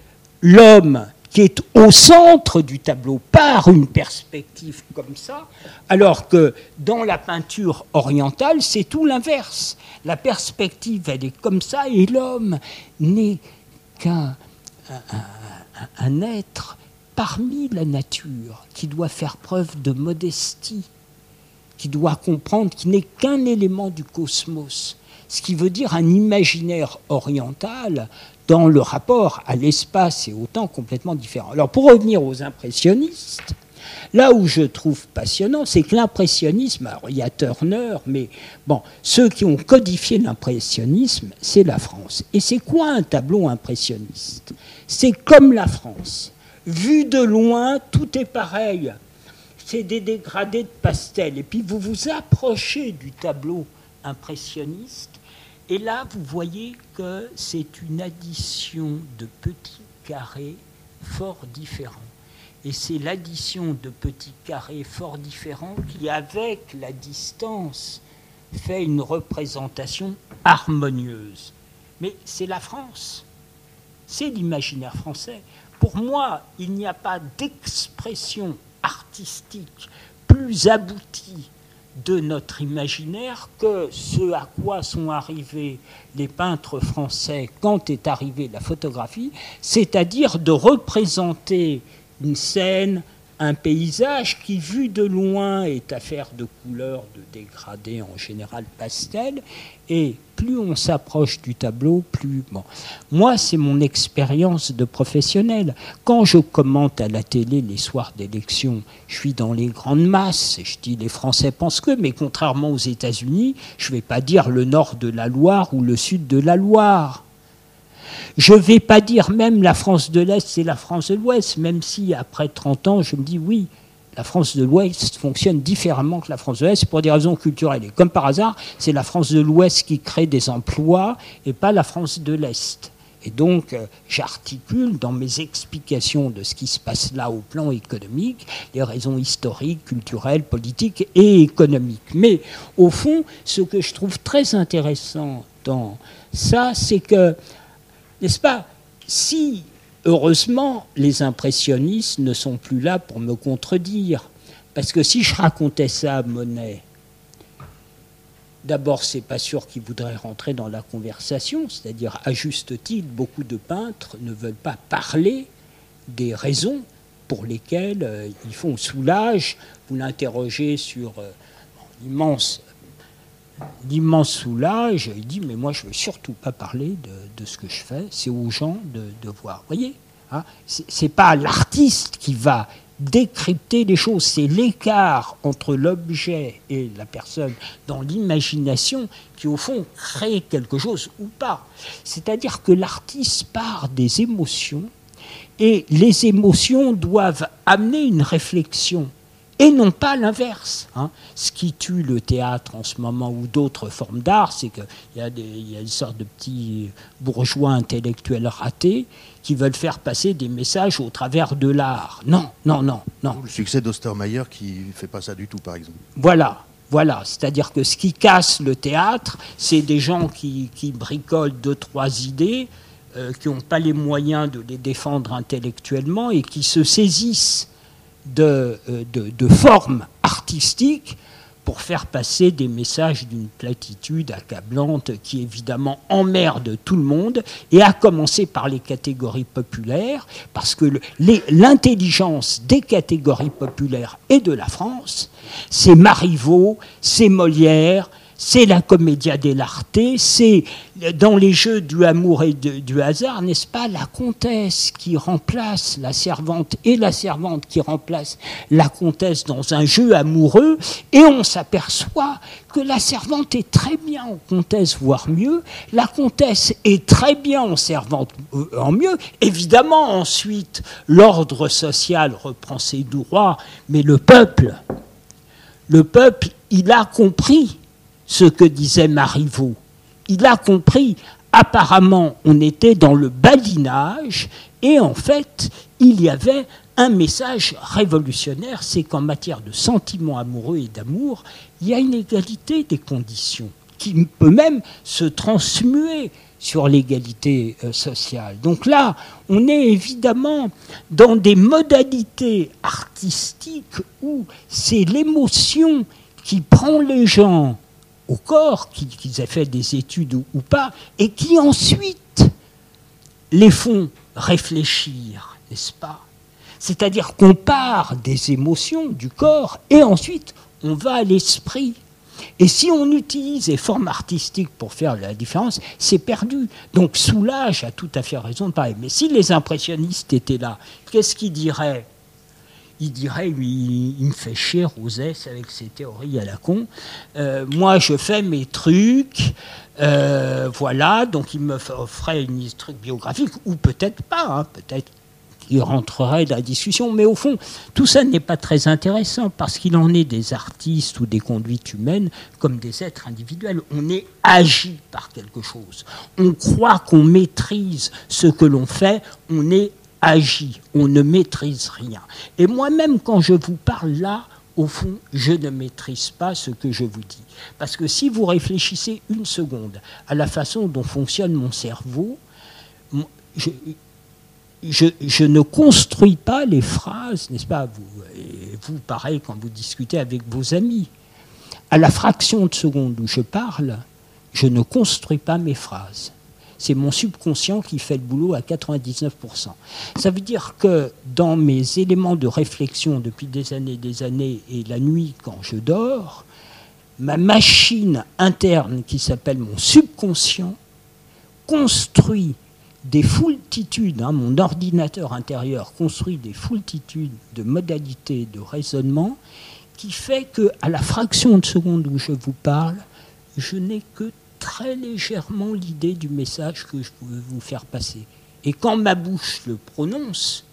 l'homme qui est au centre du tableau par une perspective comme ça, alors que dans la peinture orientale, c'est tout l'inverse. La perspective, elle est comme ça, et l'homme n'est qu'un un, être parmi la nature qui doit faire preuve de modestie, qui doit comprendre qu'il n'est qu'un élément du cosmos. Ce qui veut dire un imaginaire oriental dans le rapport à l'espace et au temps complètement différent. Alors pour revenir aux impressionnistes, là où je trouve passionnant, c'est que l'impressionnisme, alors il y a Turner, mais bon, ceux qui ont codifié l'impressionnisme, c'est la France. Et c'est quoi un tableau impressionniste? C'est comme la France. Vu de loin, tout est pareil. C'est des dégradés de pastel. Et puis vous vous approchez du tableau impressionniste et là, vous voyez que c'est une addition de petits carrés fort différents. Et c'est l'addition de petits carrés fort différents qui, avec la distance, fait une représentation harmonieuse. Mais c'est la France, c'est l'imaginaire français. Pour moi, il n'y a pas d'expression artistique plus aboutie de notre imaginaire que ce à quoi sont arrivés les peintres français quand est arrivée la photographie, c'est-à-dire de représenter une scène, un paysage qui, vu de loin, est affaire de couleurs, de dégradés en général pastel, et plus on s'approche du tableau, plus... Bon. Moi, c'est mon expérience de professionnel. Quand je commente à la télé les soirs d'élection, je suis dans les grandes masses, je dis les Français pensent que, mais contrairement aux États-Unis, je ne vais pas dire le nord de la Loire ou le sud de la Loire. Je ne vais pas dire même la France de l'Est, c'est la France de l'Ouest, même si après 30 ans, je me dis oui, la France de l'Ouest fonctionne différemment que la France de l'Est pour des raisons culturelles. Et comme par hasard, c'est la France de l'Ouest qui crée des emplois et pas la France de l'Est. Et donc, euh, j'articule dans mes explications de ce qui se passe là au plan économique les raisons historiques, culturelles, politiques et économiques. Mais au fond, ce que je trouve très intéressant dans ça, c'est que n'est-ce pas Si, heureusement, les impressionnistes ne sont plus là pour me contredire, parce que si je racontais ça à Monet, D'abord, c'est pas sûr qu'il voudrait rentrer dans la conversation, c'est-à-dire, à juste titre, beaucoup de peintres ne veulent pas parler des raisons pour lesquelles euh, ils font soulage. Vous l'interrogez sur euh, l'immense soulage. Il dit Mais moi, je ne veux surtout pas parler de, ce que je fais, c'est aux gens de, voir. Vous voyez hein Ce n'est pas l'artiste qui va décrypter les choses, c'est l'écart entre l'objet et la personne dans l'imagination qui, au fond, crée quelque chose ou pas. C'est-à-dire que l'artiste part des émotions et les émotions doivent amener une réflexion et non pas l'inverse. Hein. Ce qui tue le théâtre en ce moment ou d'autres formes d'art, c'est qu'il y, a y a une sorte de petits bourgeois intellectuels ratés qui veulent faire passer des messages au travers de l'art. Non, non, non, non. Le succès d'Ostermayer qui ne fait pas ça du tout, par exemple. Voilà, Voilà, c'est-à-dire que ce qui casse le théâtre, c'est des gens qui, bricolent deux, trois idées, euh, qui n'ont pas les moyens de les défendre intellectuellement et qui se saisissent de, euh, formes artistiques pour faire passer des messages d'une platitude accablante qui évidemment emmerde tout le monde, et à commencer par les catégories populaires, parce que l'intelligence des catégories populaires et de la France, c'est Marivaux, c'est Molière, c'est la commedia dell'arte, c'est dans les jeux du amour et du hasard, n'est-ce pas, la comtesse qui remplace la servante et la servante qui remplace la comtesse dans un jeu amoureux, et on s'aperçoit que la servante est très bien en comtesse, voire mieux, la comtesse est très bien en servante, euh, en mieux. Évidemment, ensuite, l'ordre social reprend ses droits, mais le peuple, le peuple, il a compris ce que disait Marivaux. Il a compris, apparemment, on était dans le badinage, et en fait, il y avait un message révolutionnaire, c'est qu'en matière de sentiments amoureux et d'amour, il y a une égalité des conditions, qui peut même se transmuer sur l'égalité euh, sociale. Donc là, on est évidemment dans des modalités artistiques où c'est l'émotion qui prend les gens au corps, qu'ils aient fait des études ou, pas, et qui ensuite les font réfléchir, n'est-ce pas? C'est-à-dire qu'on part des émotions du corps et ensuite on va à l'esprit. Et si on utilise les formes artistiques pour faire la différence, c'est perdu. Donc Soulage a tout à fait raison de parler. Mais si les impressionnistes étaient là, qu'est-ce qu'ils diraient? Il dirait, lui, il me fait chier, Rosès, avec ses théories à la con. Euh, moi, je fais mes trucs, euh, voilà, donc il me ferait une truc biographique, ou peut-être pas, hein, peut-être qu'il rentrerait dans la discussion, mais au fond, tout ça n'est pas très intéressant, parce qu'il en est des artistes ou des conduites humaines comme des êtres individuels. On est agi par quelque chose. On croit qu'on maîtrise ce que l'on fait, on est agit, on ne maîtrise rien. Et moi-même, quand je vous parle là, au fond, je ne maîtrise pas ce que je vous dis. Parce que si vous réfléchissez une seconde à la façon dont fonctionne mon cerveau, je, ne construis pas les phrases, n'est-ce pas vous, pareil, quand vous discutez avec vos amis. À la fraction de seconde où je parle, je ne construis pas mes phrases c'est mon subconscient qui fait le boulot à 99%. Ça veut dire que dans mes éléments de réflexion depuis des années et des années et la nuit quand je dors, ma machine interne qui s'appelle mon subconscient construit des foultitudes, hein, mon ordinateur intérieur construit des foultitudes de modalités de raisonnement qui fait que à la fraction de seconde où je vous parle, je n'ai que très légèrement l'idée du message que je pouvais vous faire passer. Et quand ma bouche le prononce,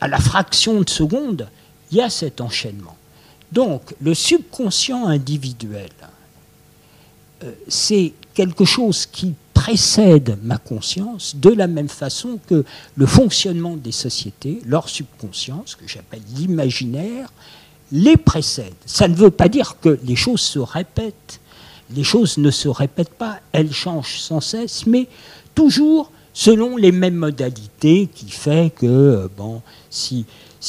à la fraction de seconde, il y a cet enchaînement. Donc, le subconscient individuel, euh, c'est quelque chose qui précède ma conscience de la même façon que le fonctionnement des sociétés, leur subconscience, que j'appelle l'imaginaire, les précède. Ça ne veut pas dire que les choses se répètent les choses ne se répètent pas, elles changent sans cesse, mais toujours selon les mêmes modalités qui fait que, euh, bon, si,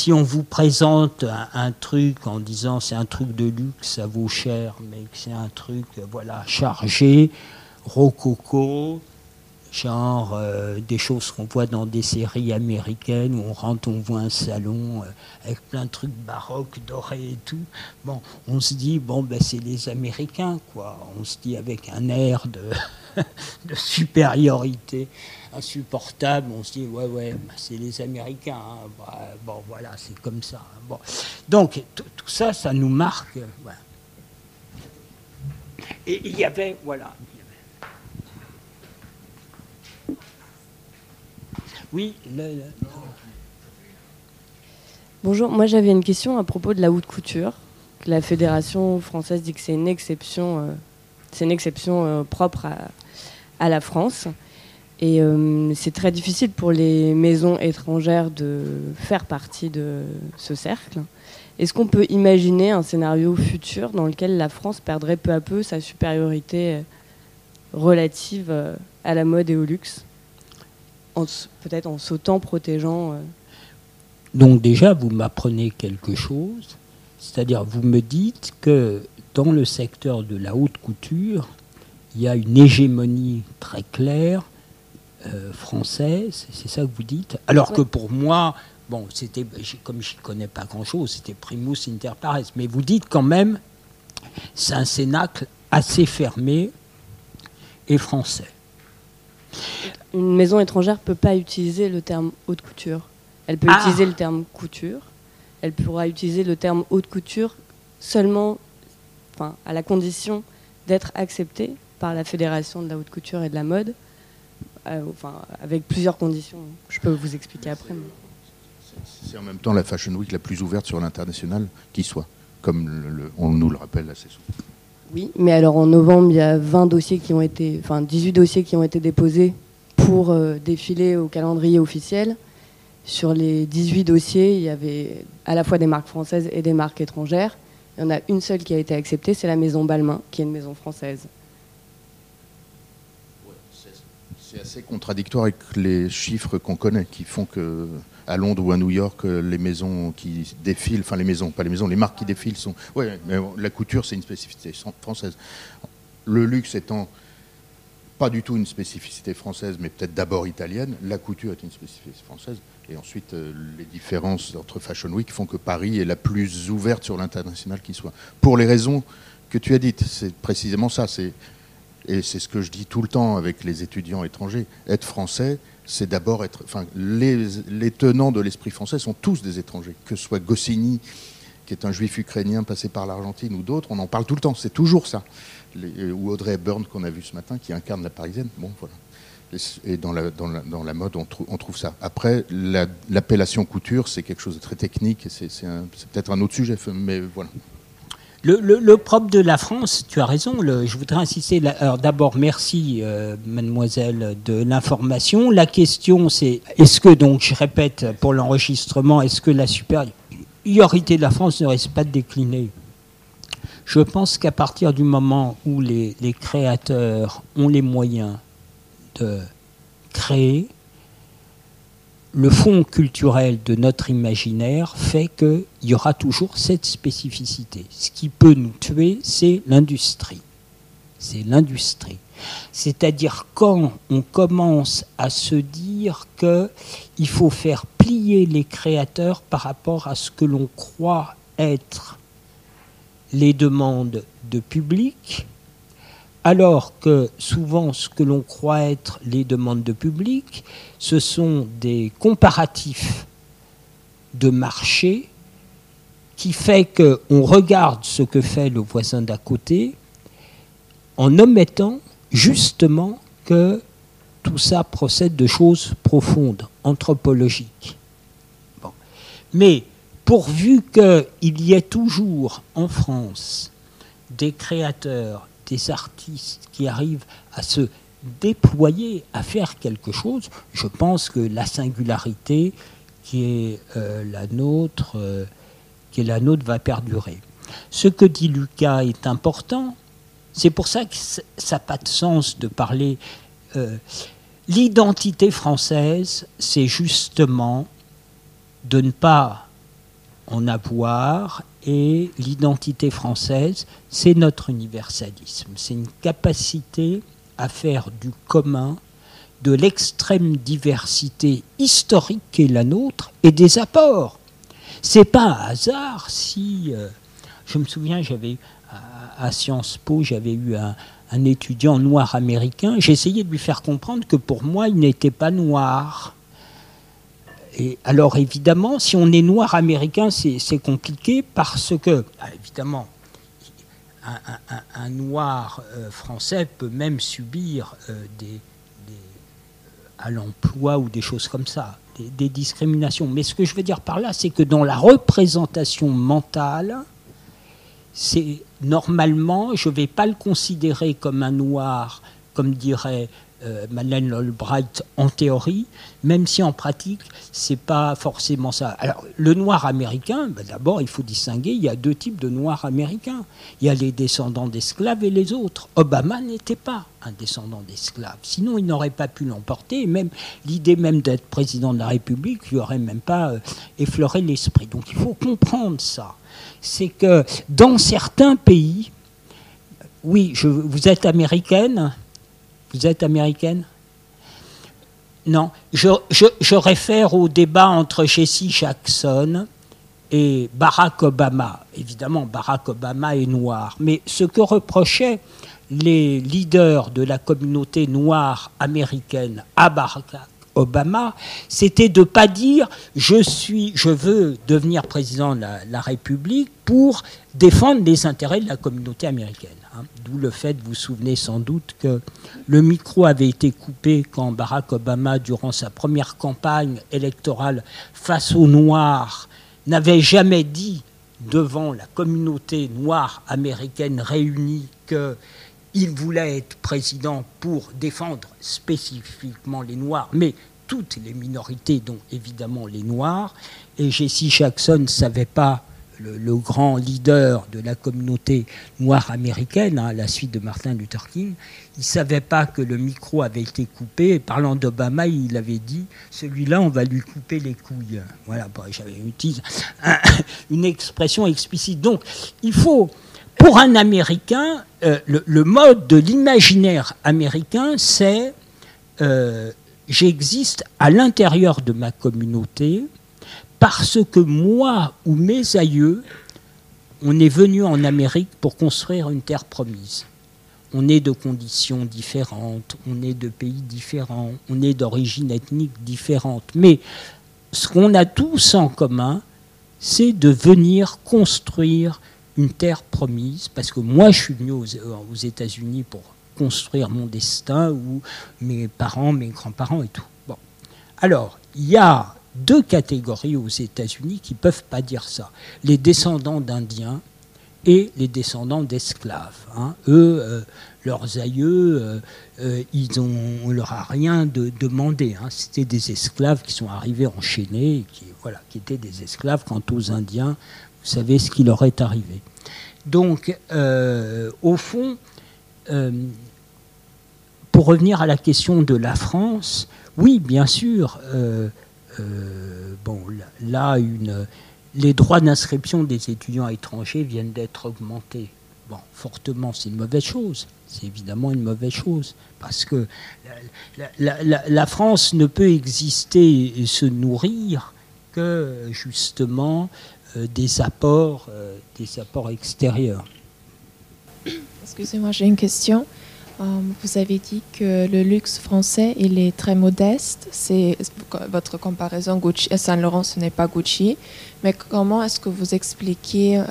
on vous présente un, truc en disant c'est un truc de luxe, ça vaut cher, mais que c'est un truc, voilà, chargé, rococo, genre euh, des choses qu'on voit dans des séries américaines où on rentre, on voit un salon euh, avec plein de trucs baroques, dorés et tout. Bon, on se dit, bon, ben, c'est les Américains, quoi. On se dit avec un air de, de supériorité insupportable, on se dit, ouais, ouais, ben, c'est les Américains. Hein. Bah, bon, voilà, c'est comme ça. Hein. Bon. Donc, tout ça, ça nous marque. Et il y avait, voilà, Oui, Bonjour, moi j'avais une question à propos de la haute couture. La Fédération française dit que c'est une exception, euh, c'est une exception euh, propre à, la France. Et c'est très difficile pour les maisons étrangères de faire partie de ce cercle. Est-ce qu'on peut imaginer un scénario futur dans lequel la France perdrait peu à peu sa supériorité relative à la mode et au luxe? Peut-être en s'autant protégeant donc déjà, vous m'apprenez quelque chose, c'est-à-dire vous me dites que dans le secteur de la haute couture, il y a une hégémonie très claire euh, française, c'est ça que vous dites? Alors que pour moi, bon, c'était comme je ne connais pas grand-chose, c'était primus inter pares, mais vous dites quand même, c'est un cénacle assez fermé et français. Une maison étrangère ne peut pas utiliser le terme haute couture. Elle peut ah. utiliser le terme couture. Elle pourra utiliser le terme haute couture seulement enfin, à la condition d'être acceptée par la Fédération de la haute couture et de la mode, euh, enfin, avec plusieurs conditions. Je peux vous expliquer après. C'est en même temps la Fashion Week la plus ouverte sur l'international qui soit, comme on nous le rappelle assez souvent. Oui, mais alors en novembre, il y a 20 dossiers qui ont été, enfin 18 dossiers qui ont été déposés pour euh, défiler au calendrier officiel. Sur les 18 dossiers, il y avait à la fois des marques françaises et des marques étrangères. Il y en a une seule qui a été acceptée, c'est la maison Balmain, qui est une maison française. C'est assez contradictoire avec les chiffres qu'on connaît, qui font que à Londres ou à New York, les maisons qui défilent, enfin les maisons, pas les maisons, les marques qui défilent sont. Oui, mais la couture, c'est une spécificité française. Le luxe étant pas du tout une spécificité française, mais peut-être d'abord italienne, la couture est une spécificité française. Et ensuite, euh, les différences entre Fashion Week font que Paris est la plus ouverte sur l'international qui soit. Pour les raisons que tu as dites, c'est précisément ça. Et c'est ce que je dis tout le temps avec les étudiants étrangers. Être français, c'est d'abord être. Enfin, les, tenants de l'esprit français sont tous des étrangers. Que ce soit Goscinny, qui est un juif ukrainien passé par l'Argentine, ou d'autres, on en parle tout le temps. C'est toujours ça. ou Audrey Hepburn qu'on a vu ce matin, qui incarne la parisienne. Bon, voilà. Et dans la, mode, on, trouve ça. Après, l'appellation couture, c'est quelque chose de très technique, c'est peut-être un autre sujet, mais voilà. Le, le, propre de la France, tu as raison, je voudrais insister. D'abord, merci, euh, mademoiselle, de l'information. La question, c'est est-ce que, donc, je répète pour l'enregistrement, est-ce que la supériorité de la France ne reste pas déclinée? Je pense qu'à partir du moment où les créateurs ont les moyens de créer, le fond culturel de notre imaginaire fait qu'il y aura toujours cette spécificité. Ce qui peut nous tuer, c'est l'industrie. C'est l'industrie. C'est-à-dire quand on commence à se dire qu'il faut faire plier les créateurs par rapport à ce que l'on croit être les demandes de public, alors que souvent ce que l'on croit être les demandes de public, ce sont des comparatifs de marché qui fait qu'on regarde ce que fait le voisin d'à côté en omettant justement que tout ça procède de choses profondes, anthropologiques. Mais pourvu qu'il y ait toujours en France des créateurs des artistes qui arrivent à se déployer, à faire quelque chose, je pense que la singularité qui est euh, la nôtre, euh, qui est la nôtre, va perdurer. Ce que dit Lucas est important. C'est pour ça que ça n'a pas de sens de parler. Euh, l'identité française, c'est justement de ne pas en avoir et l'identité française, c'est notre universalisme. C'est une capacité à faire du commun, de l'extrême diversité historique qui est la nôtre et des apports. C'est pas un hasard si. Euh, je me souviens, j'avais à, Sciences Po, j'avais eu un, un étudiant noir américain. J'essayais de lui faire comprendre que pour moi, il n'était pas noir alors évidemment, si on est noir américain, c'est compliqué parce que, ah, évidemment, un, noir euh, français peut même subir euh, des, à l'emploi ou des choses comme ça, des, des, discriminations. Mais ce que je veux dire par là, c'est que dans la représentation mentale, c'est normalement, je ne vais pas le considérer comme un noir, comme dirait euh, Madeleine Albright en théorie, même si en pratique, c'est pas forcément ça. Alors, le noir américain, ben, d'abord, il faut distinguer, il y a deux types de noirs américains. Il y a les descendants d'esclaves et les autres. Obama n'était pas un descendant d'esclaves. Sinon, il n'aurait pas pu l'emporter. Même l'idée même d'être président de la République lui aurait même pas euh, effleuré l'esprit. Donc, il faut comprendre ça. C'est que dans certains pays, oui, vous êtes américaine vous êtes américaine? Non. Je, réfère au débat entre Jesse Jackson et Barack Obama. Évidemment, Barack Obama est noir. Mais ce que reprochaient les leaders de la communauté noire américaine à Barack Obama, c'était de ne pas dire je suis, je veux devenir président de la République pour défendre les intérêts de la communauté américaine. Hein. D'où le fait, vous vous souvenez sans doute, que le micro avait été coupé quand Barack Obama, durant sa première campagne électorale face aux Noirs, n'avait jamais dit devant la communauté noire américaine réunie qu'il voulait être président pour défendre spécifiquement les Noirs, mais toutes les minorités, dont évidemment les Noirs. Et Jesse Jackson ne savait pas le, grand leader de la communauté noire américaine, hein, à la suite de Martin Luther King, il ne savait pas que le micro avait été coupé. parlant d'Obama, il avait dit celui-là, on va lui couper les couilles. Voilà, j'avais utilisé une expression explicite. Donc, il faut, pour un Américain, euh, le, mode de l'imaginaire américain, c'est euh, j'existe à l'intérieur de ma communauté parce que moi ou mes aïeux, on est venu en Amérique pour construire une terre promise. On est de conditions différentes, on est de pays différents, on est d'origine ethnique différente. Mais ce qu'on a tous en commun, c'est de venir construire une terre promise, parce que moi je suis venu aux, aux États-Unis pour construire mon destin, ou mes parents, mes grands-parents et tout. Bon. Alors, il y a deux catégories aux États-Unis qui ne peuvent pas dire ça. Les descendants d'Indiens et les descendants d'esclaves. Hein. Eux, euh, leurs aïeux, euh, euh, ils ont, on leur a rien de, demandé. Hein. C'était des esclaves qui sont arrivés enchaînés, qui, voilà, qui étaient des esclaves. Quant aux Indiens, vous savez ce qui leur est arrivé. Donc, au fond, pour revenir à la question de la France, oui, bien sûr, bon, là, les droits d'inscription des étudiants étrangers viennent d'être augmentés. Bon, fortement, c'est une mauvaise chose. C'est évidemment une mauvaise chose. Parce que la, France ne peut exister et se nourrir que justement euh, des, apports, euh, des apports extérieurs. Excusez-moi, j'ai une question. Euh, vous avez dit que le luxe français, il est très modeste. C'est votre comparaison Gucci et Saint Laurent, ce n'est pas Gucci. Mais comment est-ce que vous expliquez euh,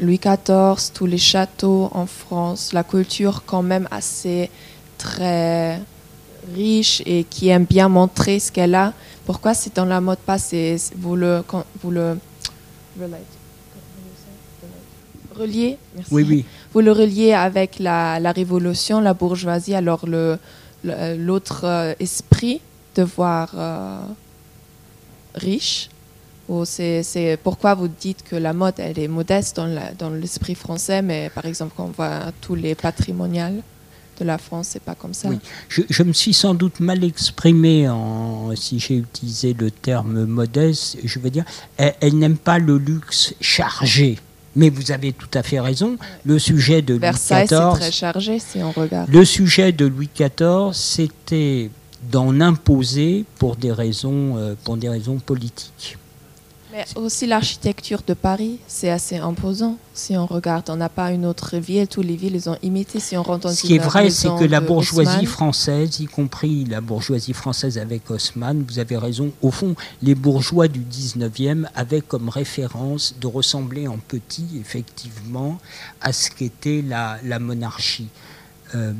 Louis XIV, tous les châteaux en France, la culture quand même assez très riche et qui aime bien montrer ce qu'elle a? Pourquoi c'est dans la mode pas vous le vous le reliez Oui, oui vous le reliez avec la, révolution, la bourgeoisie, alors l'autre euh, esprit de voir euh, riche? C'est pourquoi vous dites que la mode elle est modeste dans l'esprit français, mais par exemple quand on voit tous les patrimoniales de la France, c'est pas comme ça? Je, me suis sans doute mal exprimé si j'ai utilisé le terme modeste. Je veux dire, elle n'aime pas le luxe chargé. Mais vous avez tout à fait raison. Le sujet de Louis XIV. très chargé si on regarde. Le sujet de Louis XIV, c'était d'en imposer pour des raisons, euh, pour des raisons politiques. Mais aussi l'architecture de Paris, c'est assez imposant. Si on regarde, on n'a pas une autre ville, toutes les villes les ont imité. Si on rentre dans Ce qui est vrai, c'est que la bourgeoisie française, y compris la bourgeoisie française avec Haussmann, vous avez raison, au fond, les bourgeois du 19e avaient comme référence de ressembler en petit, effectivement, à ce qu'était la, monarchie. Euh,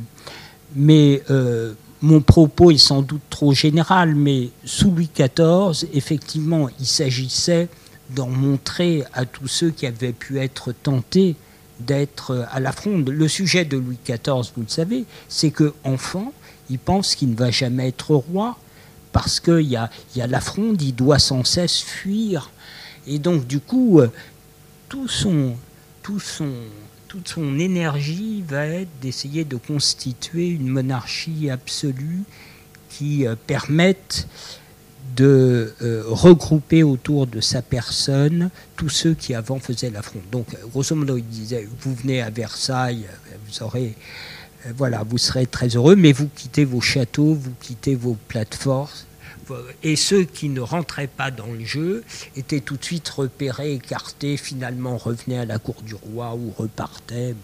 mais euh, mon propos est sans doute trop général, mais sous Louis XIV, effectivement, il s'agissait d'en montrer à tous ceux qui avaient pu être tentés d'être à la fronde. Le sujet de Louis XIV, vous le savez, c'est que enfant, il pense qu'il ne va jamais être roi parce qu'il y a, y a la fronde, il doit sans cesse fuir. Et donc, du coup, euh, tout son, tout son, toute son énergie va être d'essayer de constituer une monarchie absolue qui euh, permette de euh, regrouper autour de sa personne tous ceux qui avant faisaient la fronde. Donc, grosso modo, il disait, vous venez à Versailles, vous aurez euh, voilà, vous serez très heureux, mais vous quittez vos châteaux, vous quittez vos plateformes. Et ceux qui ne rentraient pas dans le jeu étaient tout de suite repérés, écartés, finalement revenaient à la cour du roi ou repartaient.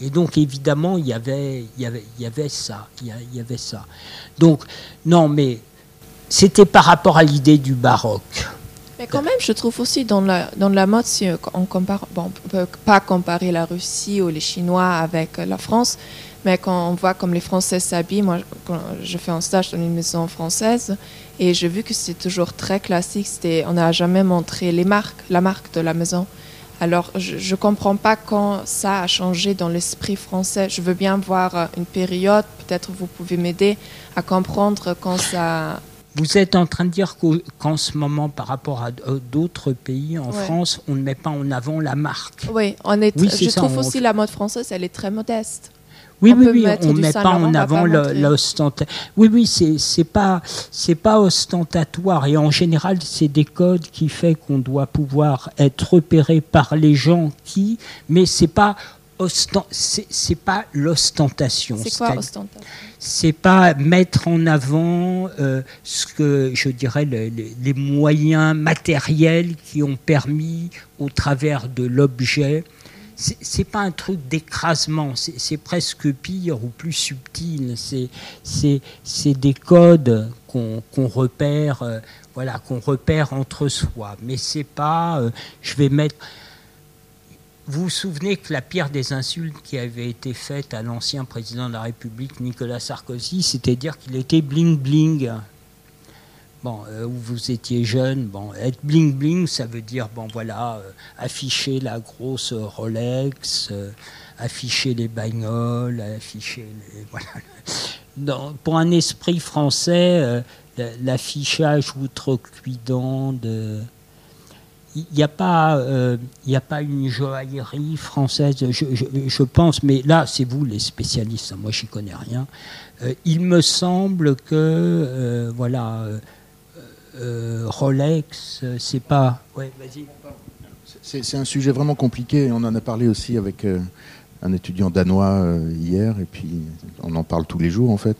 Et donc évidemment, il y avait, y avait, ça. Il y avait ça. Donc, non, mais c'était par rapport à l'idée du baroque. Mais quand même, je trouve aussi dans la, dans la mode, si on compare, bon, peut pas comparer la Russie ou les Chinois avec la France, mais quand on voit comme les Français s'habillent, moi, je fais un stage dans une maison française et j'ai vu que c'est toujours très classique. on n'a jamais montré les marques, la marque de la maison. Alors, je ne comprends pas quand ça a changé dans l'esprit français. Je veux bien voir une période, peut-être vous pouvez m'aider à comprendre quand ça... Vous êtes en train de dire qu'en ce moment, par rapport à d'autres pays, en France, on ne met pas en avant la marque. Oui, on est, je trouve aussi la mode française, elle est très modeste. Oui, oui, oui, on ne met pas en avant l'ostentatoire. Oui, oui, c'est pas c'est pas ostentatoire et en général c'est des codes qui fait qu'on doit pouvoir être repéré par les gens qui, mais c'est pas c'est pas l'ostentation. C'est quoi ostentation? C'est pas mettre en avant euh, ce que je dirais les moyens matériels qui ont permis au travers de l'objet c'est pas un truc d'écrasement, c'est presque pire ou plus subtil. C'est des codes qu'on repère, euh, voilà, qu'on repère entre soi. Mais c'est pas, euh, je vais mettre. Vous vous souvenez que la pire des insultes qui avait été faite à l'ancien président de la République, Nicolas Sarkozy, c'était dire qu'il était bling bling. Bon, euh, où vous étiez jeune, bon, être bling bling, ça veut dire, bon, voilà, euh, afficher la grosse Rolex, euh, afficher les bagnoles, afficher pour un esprit français, l'affichage outrecuidant de il n'y a pas, a pas une joaillerie française, je, pense, mais là, c'est vous les spécialistes, hein, moi, j'y connais rien. il me semble que, voilà Rolex, euh, c'est pas. Ouais, vas-y. C'est un sujet vraiment compliqué. On en a parlé aussi avec euh, un étudiant danois hier, et puis on en parle tous les jours en fait.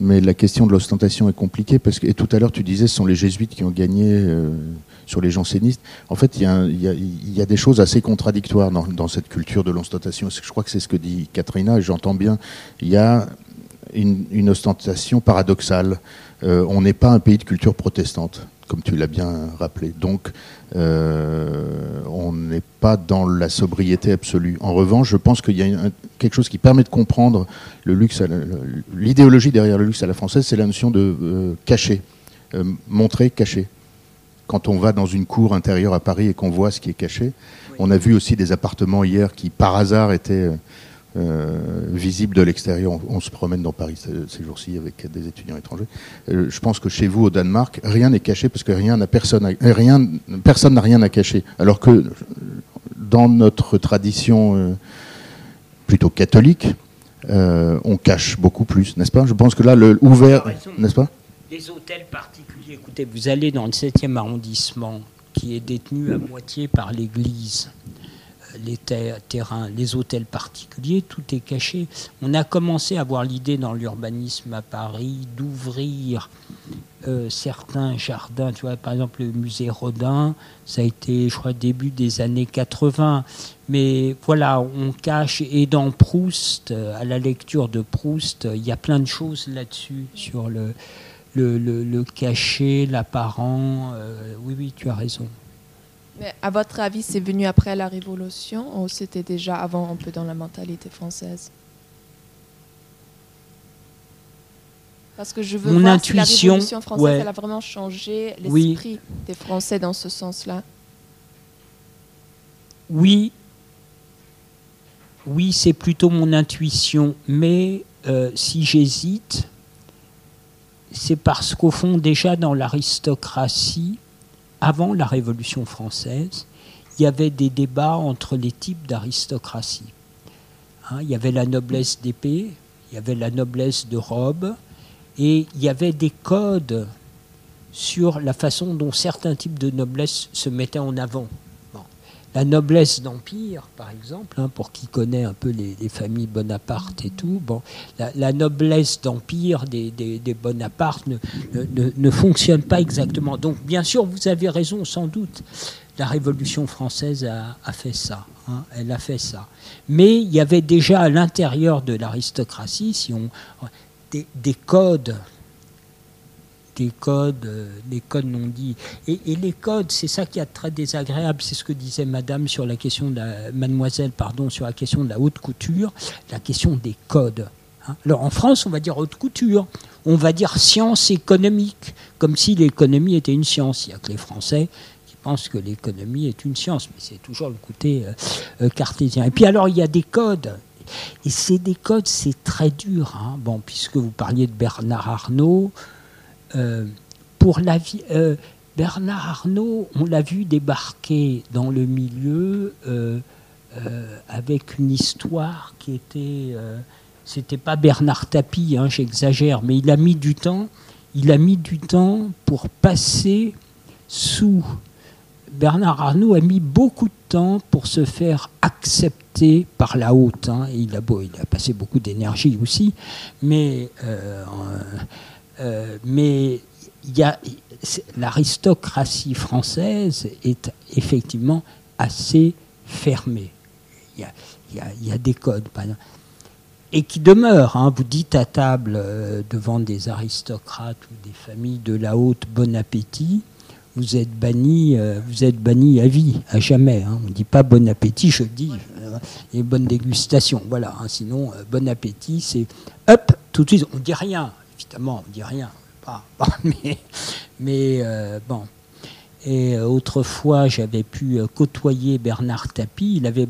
Mais la question de l'ostentation est compliquée parce que et tout à l'heure tu disais ce sont les jésuites qui ont gagné sur les jansénistes. En fait, il y, a, des choses assez contradictoires dans, cette culture de l'ostentation. Je crois que c'est ce que dit Katrina, et j'entends bien. Il y a une ostentation paradoxale. Euh, on n'est pas un pays de culture protestante, comme tu l'as bien rappelé. Donc, euh, on n'est pas dans la sobriété absolue. En revanche, je pense qu'il y a quelque chose qui permet de comprendre le luxe, l'idéologie derrière le luxe à la française, c'est la notion de euh, cacher, montrer, cacher. Quand on va dans une cour intérieure à Paris et qu'on voit ce qui est caché, on a vu aussi des appartements hier qui, par hasard, étaient visible de l'extérieur. On, se promène dans Paris ces, jours-ci avec des étudiants étrangers. Euh, je pense que chez vous, au Danemark, rien n'est caché parce que rien n'a personne, rien, personne n'a rien à cacher. Alors que dans notre tradition euh, plutôt catholique, on cache beaucoup plus, n'est-ce pas? Je pense que là, le ouvert, n'est-ce pas? Les hôtels particuliers. Écoutez, vous allez dans le 7e arrondissement, qui est détenu à moitié par l'Église les terrains, les hôtels particuliers, tout est caché. On a commencé à avoir l'idée dans l'urbanisme à Paris d'ouvrir euh, certains jardins. Tu vois, par exemple, le musée Rodin, ça a été, je crois, début des années 80. Mais voilà, on cache. Et dans Proust, euh, à la lecture de Proust, il y a plein de choses là-dessus, sur le, le, le, cachet, l'apparent. Euh, oui, oui, tu as raison. Mais à votre avis, c'est venu après la Révolution ou c'était déjà avant un peu dans la mentalité française? Parce que je veux Mon voir intuition, si la Révolution française elle a vraiment changé l'esprit des Français dans ce sens-là. Oui, oui, c'est plutôt mon intuition. Mais euh, si j'hésite, c'est parce qu'au fond, déjà dans l'aristocratie, avant la Révolution française, il y avait des débats entre les types d'aristocratie. Hein, il y avait la noblesse d'épée, il y avait la noblesse de robe, et il y avait des codes sur la façon dont certains types de noblesse se mettaient en avant. La noblesse d'empire, par exemple, hein, pour qui connaît un peu les, familles Bonaparte et tout, la, noblesse d'empire des, Bonaparte ne, ne, fonctionne pas exactement. Donc, bien sûr, vous avez raison, sans doute. La Révolution française a, fait ça. Hein, elle a fait ça. Mais il y avait déjà à l'intérieur de l'aristocratie, si on, des codes des codes, euh, des codes non dits. Et, les codes, c'est ça qui est très désagréable. C'est ce que disait Madame sur la question de la, Mademoiselle, pardon, sur la question de la haute couture, la question des codes. Hein. Alors en France, on va dire haute couture, on va dire science économique, comme si l'économie était une science. Il n'y a que les Français qui pensent que l'économie est une science, mais c'est toujours le côté euh, euh, cartésien. Et puis alors, il y a des codes. Et ces des codes, c'est très dur. Hein. Bon, puisque vous parliez de Bernard Arnault, euh, pour la vie, euh, Bernard Arnault, on l'a vu débarquer dans le milieu euh, avec une histoire qui était. C'était pas Bernard Tapie, hein, j'exagère, mais il a mis du temps. Il a mis du temps pour passer sous. Bernard Arnault a mis beaucoup de temps pour se faire accepter par la haute. Hein, il, a il a passé beaucoup d'énergie aussi, mais euh, mais l'aristocratie française est effectivement assez fermée. Il y a, des codes, et qui demeurent. Hein. Vous dites à table euh, devant des aristocrates ou des familles de la haute bon appétit, vous êtes banni, euh, vous êtes banni à vie, à jamais. Hein. On ne dit pas bon appétit, je dis, et bonne dégustation. Voilà. Hein. Sinon, bon appétit, c'est hop, tout de suite, on ne dit rien évidemment, on ne dit rien. Pas, mais, euh, bon. Et euh, autrefois, j'avais pu euh, côtoyer Bernard Tapie. Il avait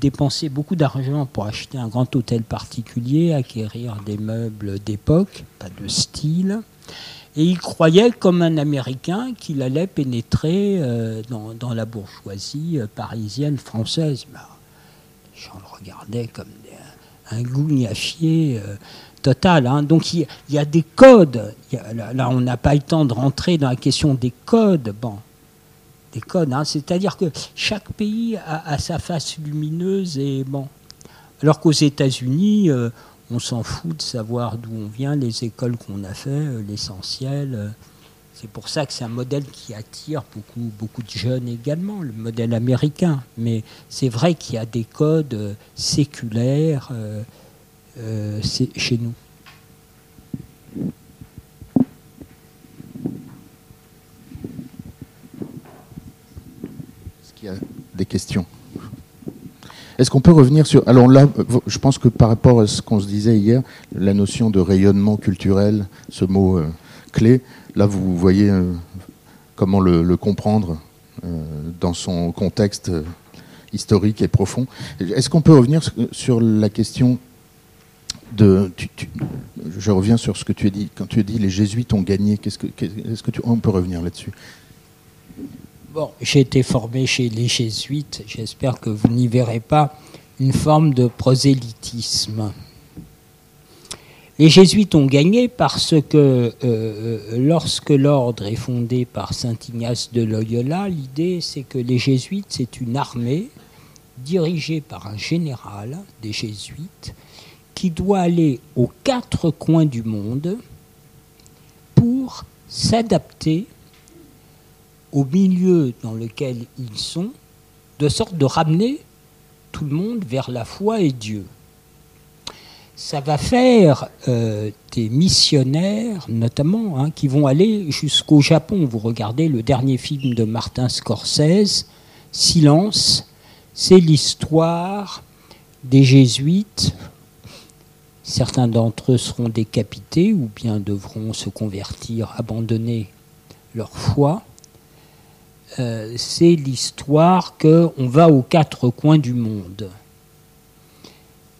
dépensé beaucoup d'argent pour acheter un grand hôtel particulier, acquérir des meubles d'époque, pas de style. Et il croyait, comme un Américain, qu'il allait pénétrer dans, la bourgeoisie parisienne, française. Bah, les le regardaient comme un gougnafier total. Hein. Donc il y, a des codes. là, on n'a pas le temps de rentrer dans la question des codes. Bon, des codes. Hein. C'est-à-dire que chaque pays a, sa face lumineuse et bon. Alors qu'aux États-Unis, euh, on s'en fout de savoir d'où on vient, les écoles qu'on a fait, euh, l'essentiel. Euh. c'est pour ça que c'est un modèle qui attire beaucoup, beaucoup de jeunes également, le modèle américain. Mais c'est vrai qu'il y a des codes séculaires. Euh, c'est chez nous. Est-ce qu'il y a des questions? Est-ce qu'on peut revenir sur... Alors là, je pense que par rapport à ce qu'on se disait hier, la notion de rayonnement culturel, ce mot euh, clé, là vous voyez euh, comment le, comprendre dans son contexte historique et profond. Est-ce qu'on peut revenir sur la question je reviens sur ce que tu as dit. Quand tu as dit les jésuites ont gagné, qu'est-ce que, tu, on peut revenir là-dessus? Bon, j'ai été formé chez les jésuites. J'espère que vous n'y verrez pas une forme de prosélytisme. Les jésuites ont gagné parce que euh, euh, lorsque l'ordre est fondé par saint Ignace de Loyola, l'idée c'est que les jésuites c'est une armée dirigée par un général des jésuites qui doit aller aux quatre coins du monde pour s'adapter au milieu dans lequel ils sont, de sorte de ramener tout le monde vers la foi et Dieu. Ça va faire euh, des missionnaires, notamment, hein, qui vont aller jusqu'au Japon. Vous regardez le dernier film de Martin Scorsese, Silence, c'est l'histoire des jésuites Certains d'entre eux seront décapités ou bien devront se convertir, abandonner leur foi. Euh, c'est l'histoire qu'on va aux quatre coins du monde.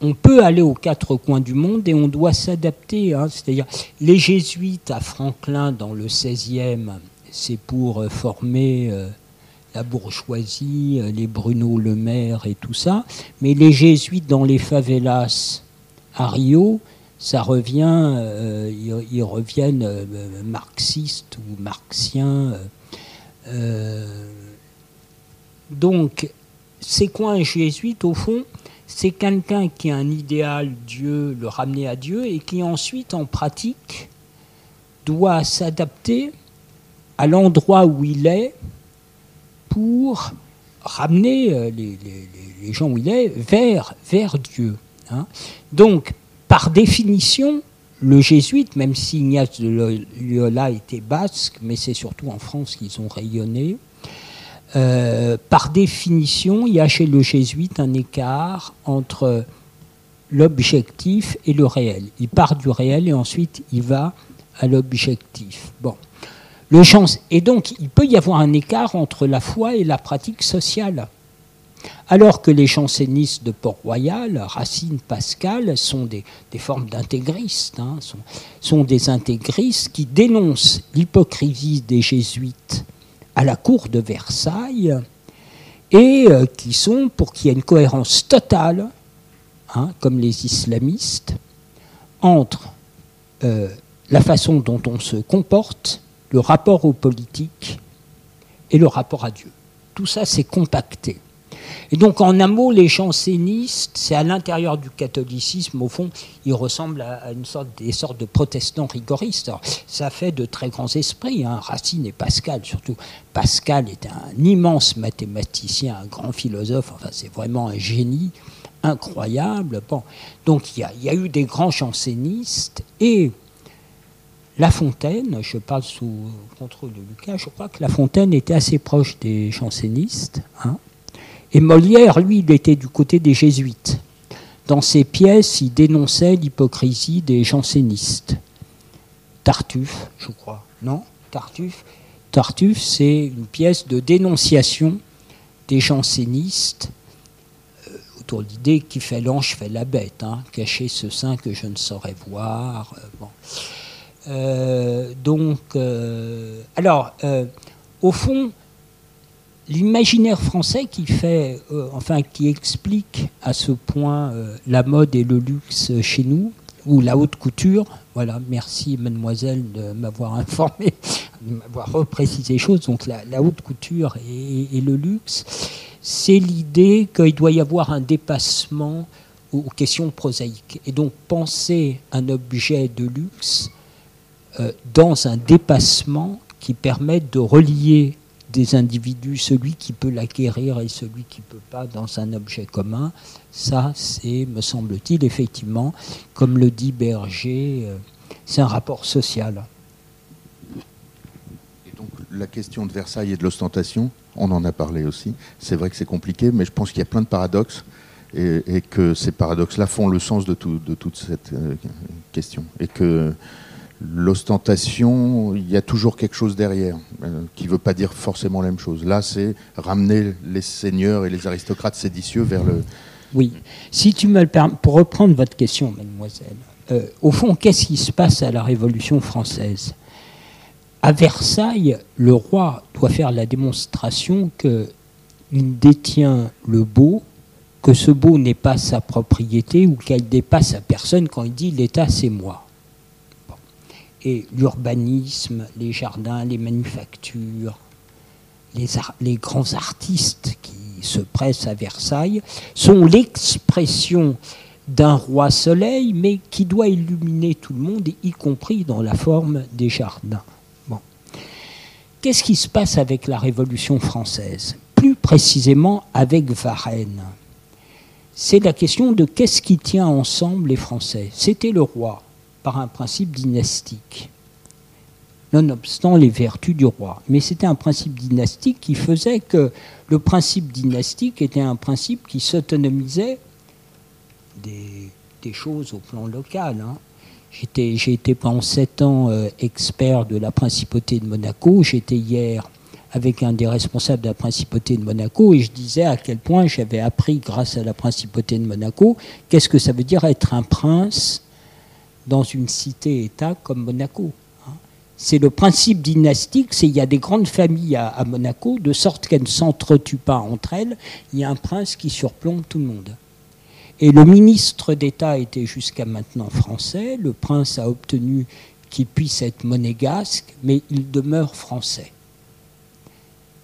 on peut aller aux quatre coins du monde et on doit s'adapter. Hein. Les jésuites à Franklin dans le 16e, c'est pour euh, former euh, la bourgeoisie, les Bruno Le Maire et tout ça. Mais les jésuites dans les favelas à Rio, ça revient, ils, reviennent marxistes ou marxiens. donc, c'est quoi un jésuite au fond c'est quelqu'un qui a un idéal, Dieu, le ramener à Dieu, et qui ensuite, en pratique, doit s'adapter à l'endroit où il est pour ramener euh, les, gens où il est vers Dieu. Hein. Donc, par définition, le jésuite, même si Ignace de Loyola était basque, mais c'est surtout en France qu'ils ont rayonné, euh, par définition, il y a chez le jésuite un écart entre l'objectif et le réel. Il part du réel et ensuite il va à l'objectif. Bon. Le chance, et donc, il peut y avoir un écart entre la foi et la pratique sociale. Alors que les jansénistes de Port-Royal, Racine, Pascal, sont des, formes d'intégristes, hein, sont, des intégristes qui dénoncent l'hypocrisie des jésuites à la cour de Versailles et euh, qui sont pour qu'il y ait une cohérence totale, hein, comme les islamistes, entre euh, la façon dont on se comporte, le rapport aux politiques et le rapport à Dieu. Tout ça, c'est compacté. Et donc, en un mot, les jansénistes, c'est à l'intérieur du catholicisme, au fond, ils ressemblent à, une sorte, des sortes de protestants rigoristes. ça fait de très grands esprits, hein. Racine et Pascal, surtout. Pascal était un immense mathématicien, un grand philosophe, enfin, c'est vraiment un génie incroyable. Bon. Donc, il y, a, eu des grands jansénistes et. La Fontaine, je parle sous contrôle de Lucas, je crois que La Fontaine était assez proche des jansénistes. Et Molière, lui, il était du côté des jésuites. Dans ses pièces, il dénonçait l'hypocrisie des jansénistes. Tartuffe, je crois. Non Tartuffe Tartuffe, c'est une pièce de dénonciation des jansénistes euh, autour de l'idée qui fait l'ange fait la bête, hein, cacher ce sein que je ne saurais voir. Euh, euh, donc, alors, au fond, l'imaginaire français qui fait, euh, enfin, qui explique à ce point euh, la mode et le luxe chez nous, ou la haute couture. Voilà, merci mademoiselle de m'avoir informé, de m'avoir reprécisé les choses. Donc la, haute couture et, le luxe, c'est l'idée qu'il doit y avoir un dépassement aux, questions prosaïques. Et donc penser un objet de luxe euh, dans un dépassement qui permette de relier des individus, celui qui peut l'acquérir et celui qui ne peut pas dans un objet commun, ça, c'est, me semble-t-il, effectivement, comme le dit Berger, euh, c'est un rapport social. Et donc la question de Versailles et de l'ostentation, on en a parlé aussi. C'est vrai que c'est compliqué, mais je pense qu'il y a plein de paradoxes et, que ces paradoxes-là font le sens de, de toute cette euh, question. Et que l'ostentation, il y a toujours quelque chose derrière, euh, qui ne veut pas dire forcément la même chose. Là, c'est ramener les seigneurs et les aristocrates séditieux vers le... Oui, si tu me le permets, pour reprendre votre question, mademoiselle, euh, au fond, qu'est-ce qui se passe à la Révolution française? À Versailles, le roi doit faire la démonstration qu'il détient le beau, que ce beau n'est pas sa propriété ou qu'elle dépasse sa personne quand il dit l'État c'est moi et l'urbanisme, les jardins, les manufactures, les, grands artistes qui se pressent à Versailles sont l'expression d'un roi soleil, mais qui doit illuminer tout le monde, y compris dans la forme des jardins. Qu'est-ce qui se passe avec la Révolution française? Plus précisément avec Varennes. C'est la question de qu'est-ce qui tient ensemble les Français? C'était le roi par un principe dynastique, nonobstant les vertus du roi. Mais c'était un principe dynastique qui faisait que le principe dynastique était un principe qui s'autonomisait des, choses au plan local. Hein. J'ai été pendant sept ans euh, expert de la principauté de Monaco. J'étais hier avec un des responsables de la principauté de Monaco et je disais à quel point j'avais appris grâce à la principauté de Monaco qu'est-ce que ça veut dire être un prince dans une cité-État comme Monaco. Hein. C'est le principe dynastique, c'est il y a des grandes familles à, à Monaco, de sorte qu'elles ne s'entretuent pas entre elles. Il y a un prince qui surplombe tout le monde. Et le ministre d'État était jusqu'à maintenant français. Le prince a obtenu qu'il puisse être monégasque, mais il demeure français.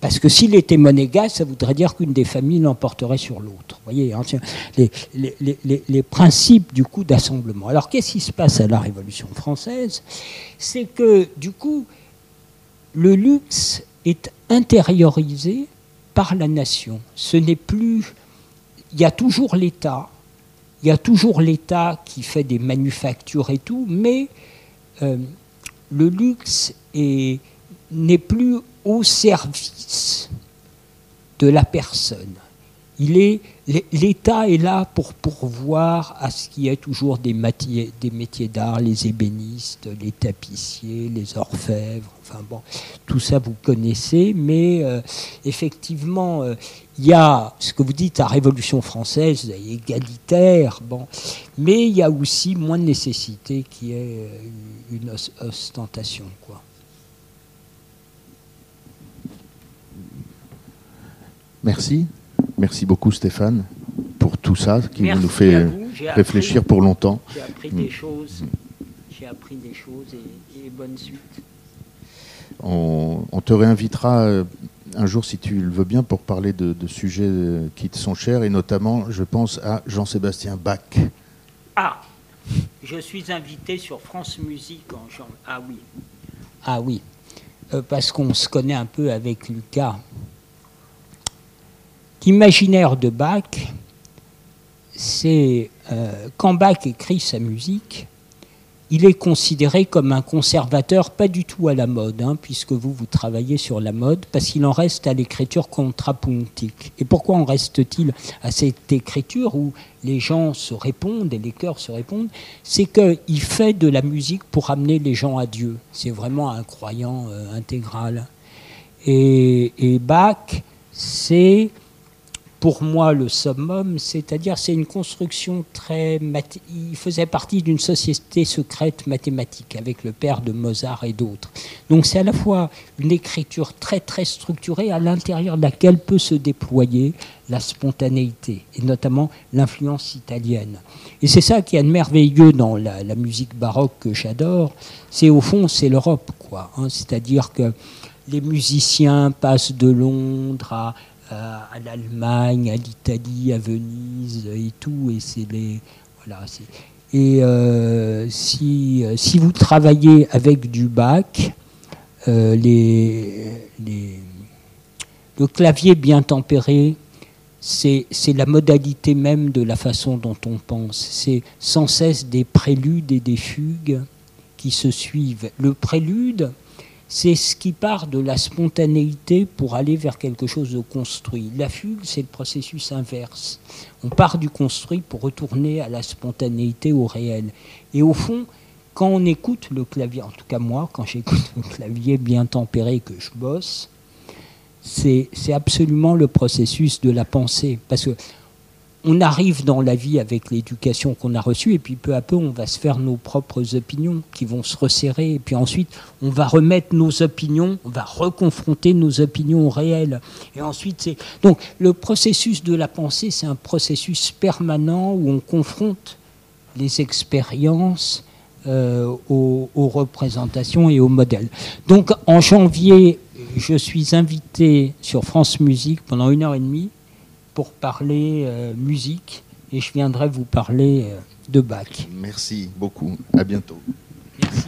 Parce que s'il était monégasque, ça voudrait dire qu'une des familles l'emporterait sur l'autre. Vous voyez, hein, les, principes du coup d'assemblement. Alors qu'est-ce qui se passe à la Révolution française? C'est que du coup, le luxe est intériorisé par la nation. Ce n'est plus... Il y a toujours l'État, il y a toujours l'État qui fait des manufactures et tout, mais euh, le luxe n'est plus au service de la personne. L'État est là pour pourvoir à ce qui est toujours des, métiers, des métiers d'art, les ébénistes, les tapissiers, les orfèvres, enfin bon, tout ça vous connaissez, mais euh, effectivement, euh, il y a ce que vous dites, la Révolution française, égalitaire, bon, mais il y a aussi moins de nécessité qui est euh, une ostentation, quoi. Merci. Merci beaucoup Stéphane pour tout ça qui Merci nous fait réfléchir appris, pour longtemps. J'ai appris des choses. J'ai appris des choses et, et bonne suite. On, on, te réinvitera euh, un jour si tu le veux bien pour parler de, de, sujets euh, qui te sont chers et notamment je pense à Jean-Sébastien Bach. Ah, je suis invité sur France Musique en Jean... Ah oui. Ah oui, euh, parce qu'on se connaît un peu avec Lucas. L'imaginaire de Bach, c'est euh, quand Bach écrit sa musique, il est considéré comme un conservateur pas du tout à la mode, hein, puisque vous, vous travaillez sur la mode, parce qu'il en reste à l'écriture contrapuntique. Et pourquoi en reste-t-il à cette écriture où les gens se répondent et les chœurs se répondent? C'est qu'il fait de la musique pour amener les gens à Dieu. C'est vraiment un croyant euh, intégral. Et, et Bach, c'est pour moi le summum, c'est-à-dire c'est une construction très... Il faisait partie d'une société secrète mathématique avec le père de Mozart et d'autres. Donc c'est à la fois une écriture très très structurée à l'intérieur de laquelle peut se déployer la spontanéité et notamment l'influence italienne. Et c'est ça qui est merveilleux dans la, musique baroque que j'adore. C'est au fond c'est l'Europe quoi. Hein, c'est-à-dire que les musiciens passent de Londres à à, l'Allemagne, à l'Italie, à Venise et tout. Et c'est les voilà. Et euh, si, si vous travaillez avec du bac, euh, les, les, le clavier bien tempéré, c'est la modalité même de la façon dont on pense. C'est sans cesse des préludes et des fugues qui se suivent. Le prélude, c'est ce qui part de la spontanéité pour aller vers quelque chose de construit. La fugue, c'est le processus inverse. On part du construit pour retourner à la spontanéité, au réel. Et au fond, quand on écoute le clavier, en tout cas moi, quand j'écoute le clavier bien tempéré que je bosse, c'est absolument le processus de la pensée. Parce que on arrive dans la vie avec l'éducation qu'on a reçue et puis peu à peu on va se faire nos propres opinions qui vont se resserrer et puis ensuite on va remettre nos opinions, on va reconfronter nos opinions réelles et ensuite c'est donc le processus de la pensée c'est un processus permanent où on confronte les expériences euh, aux, aux représentations et aux modèles. Donc en janvier je suis invité sur France Musique pendant une heure et demie pour parler euh, musique et je viendrai vous parler euh, de Bach. Merci beaucoup. À bientôt. Merci.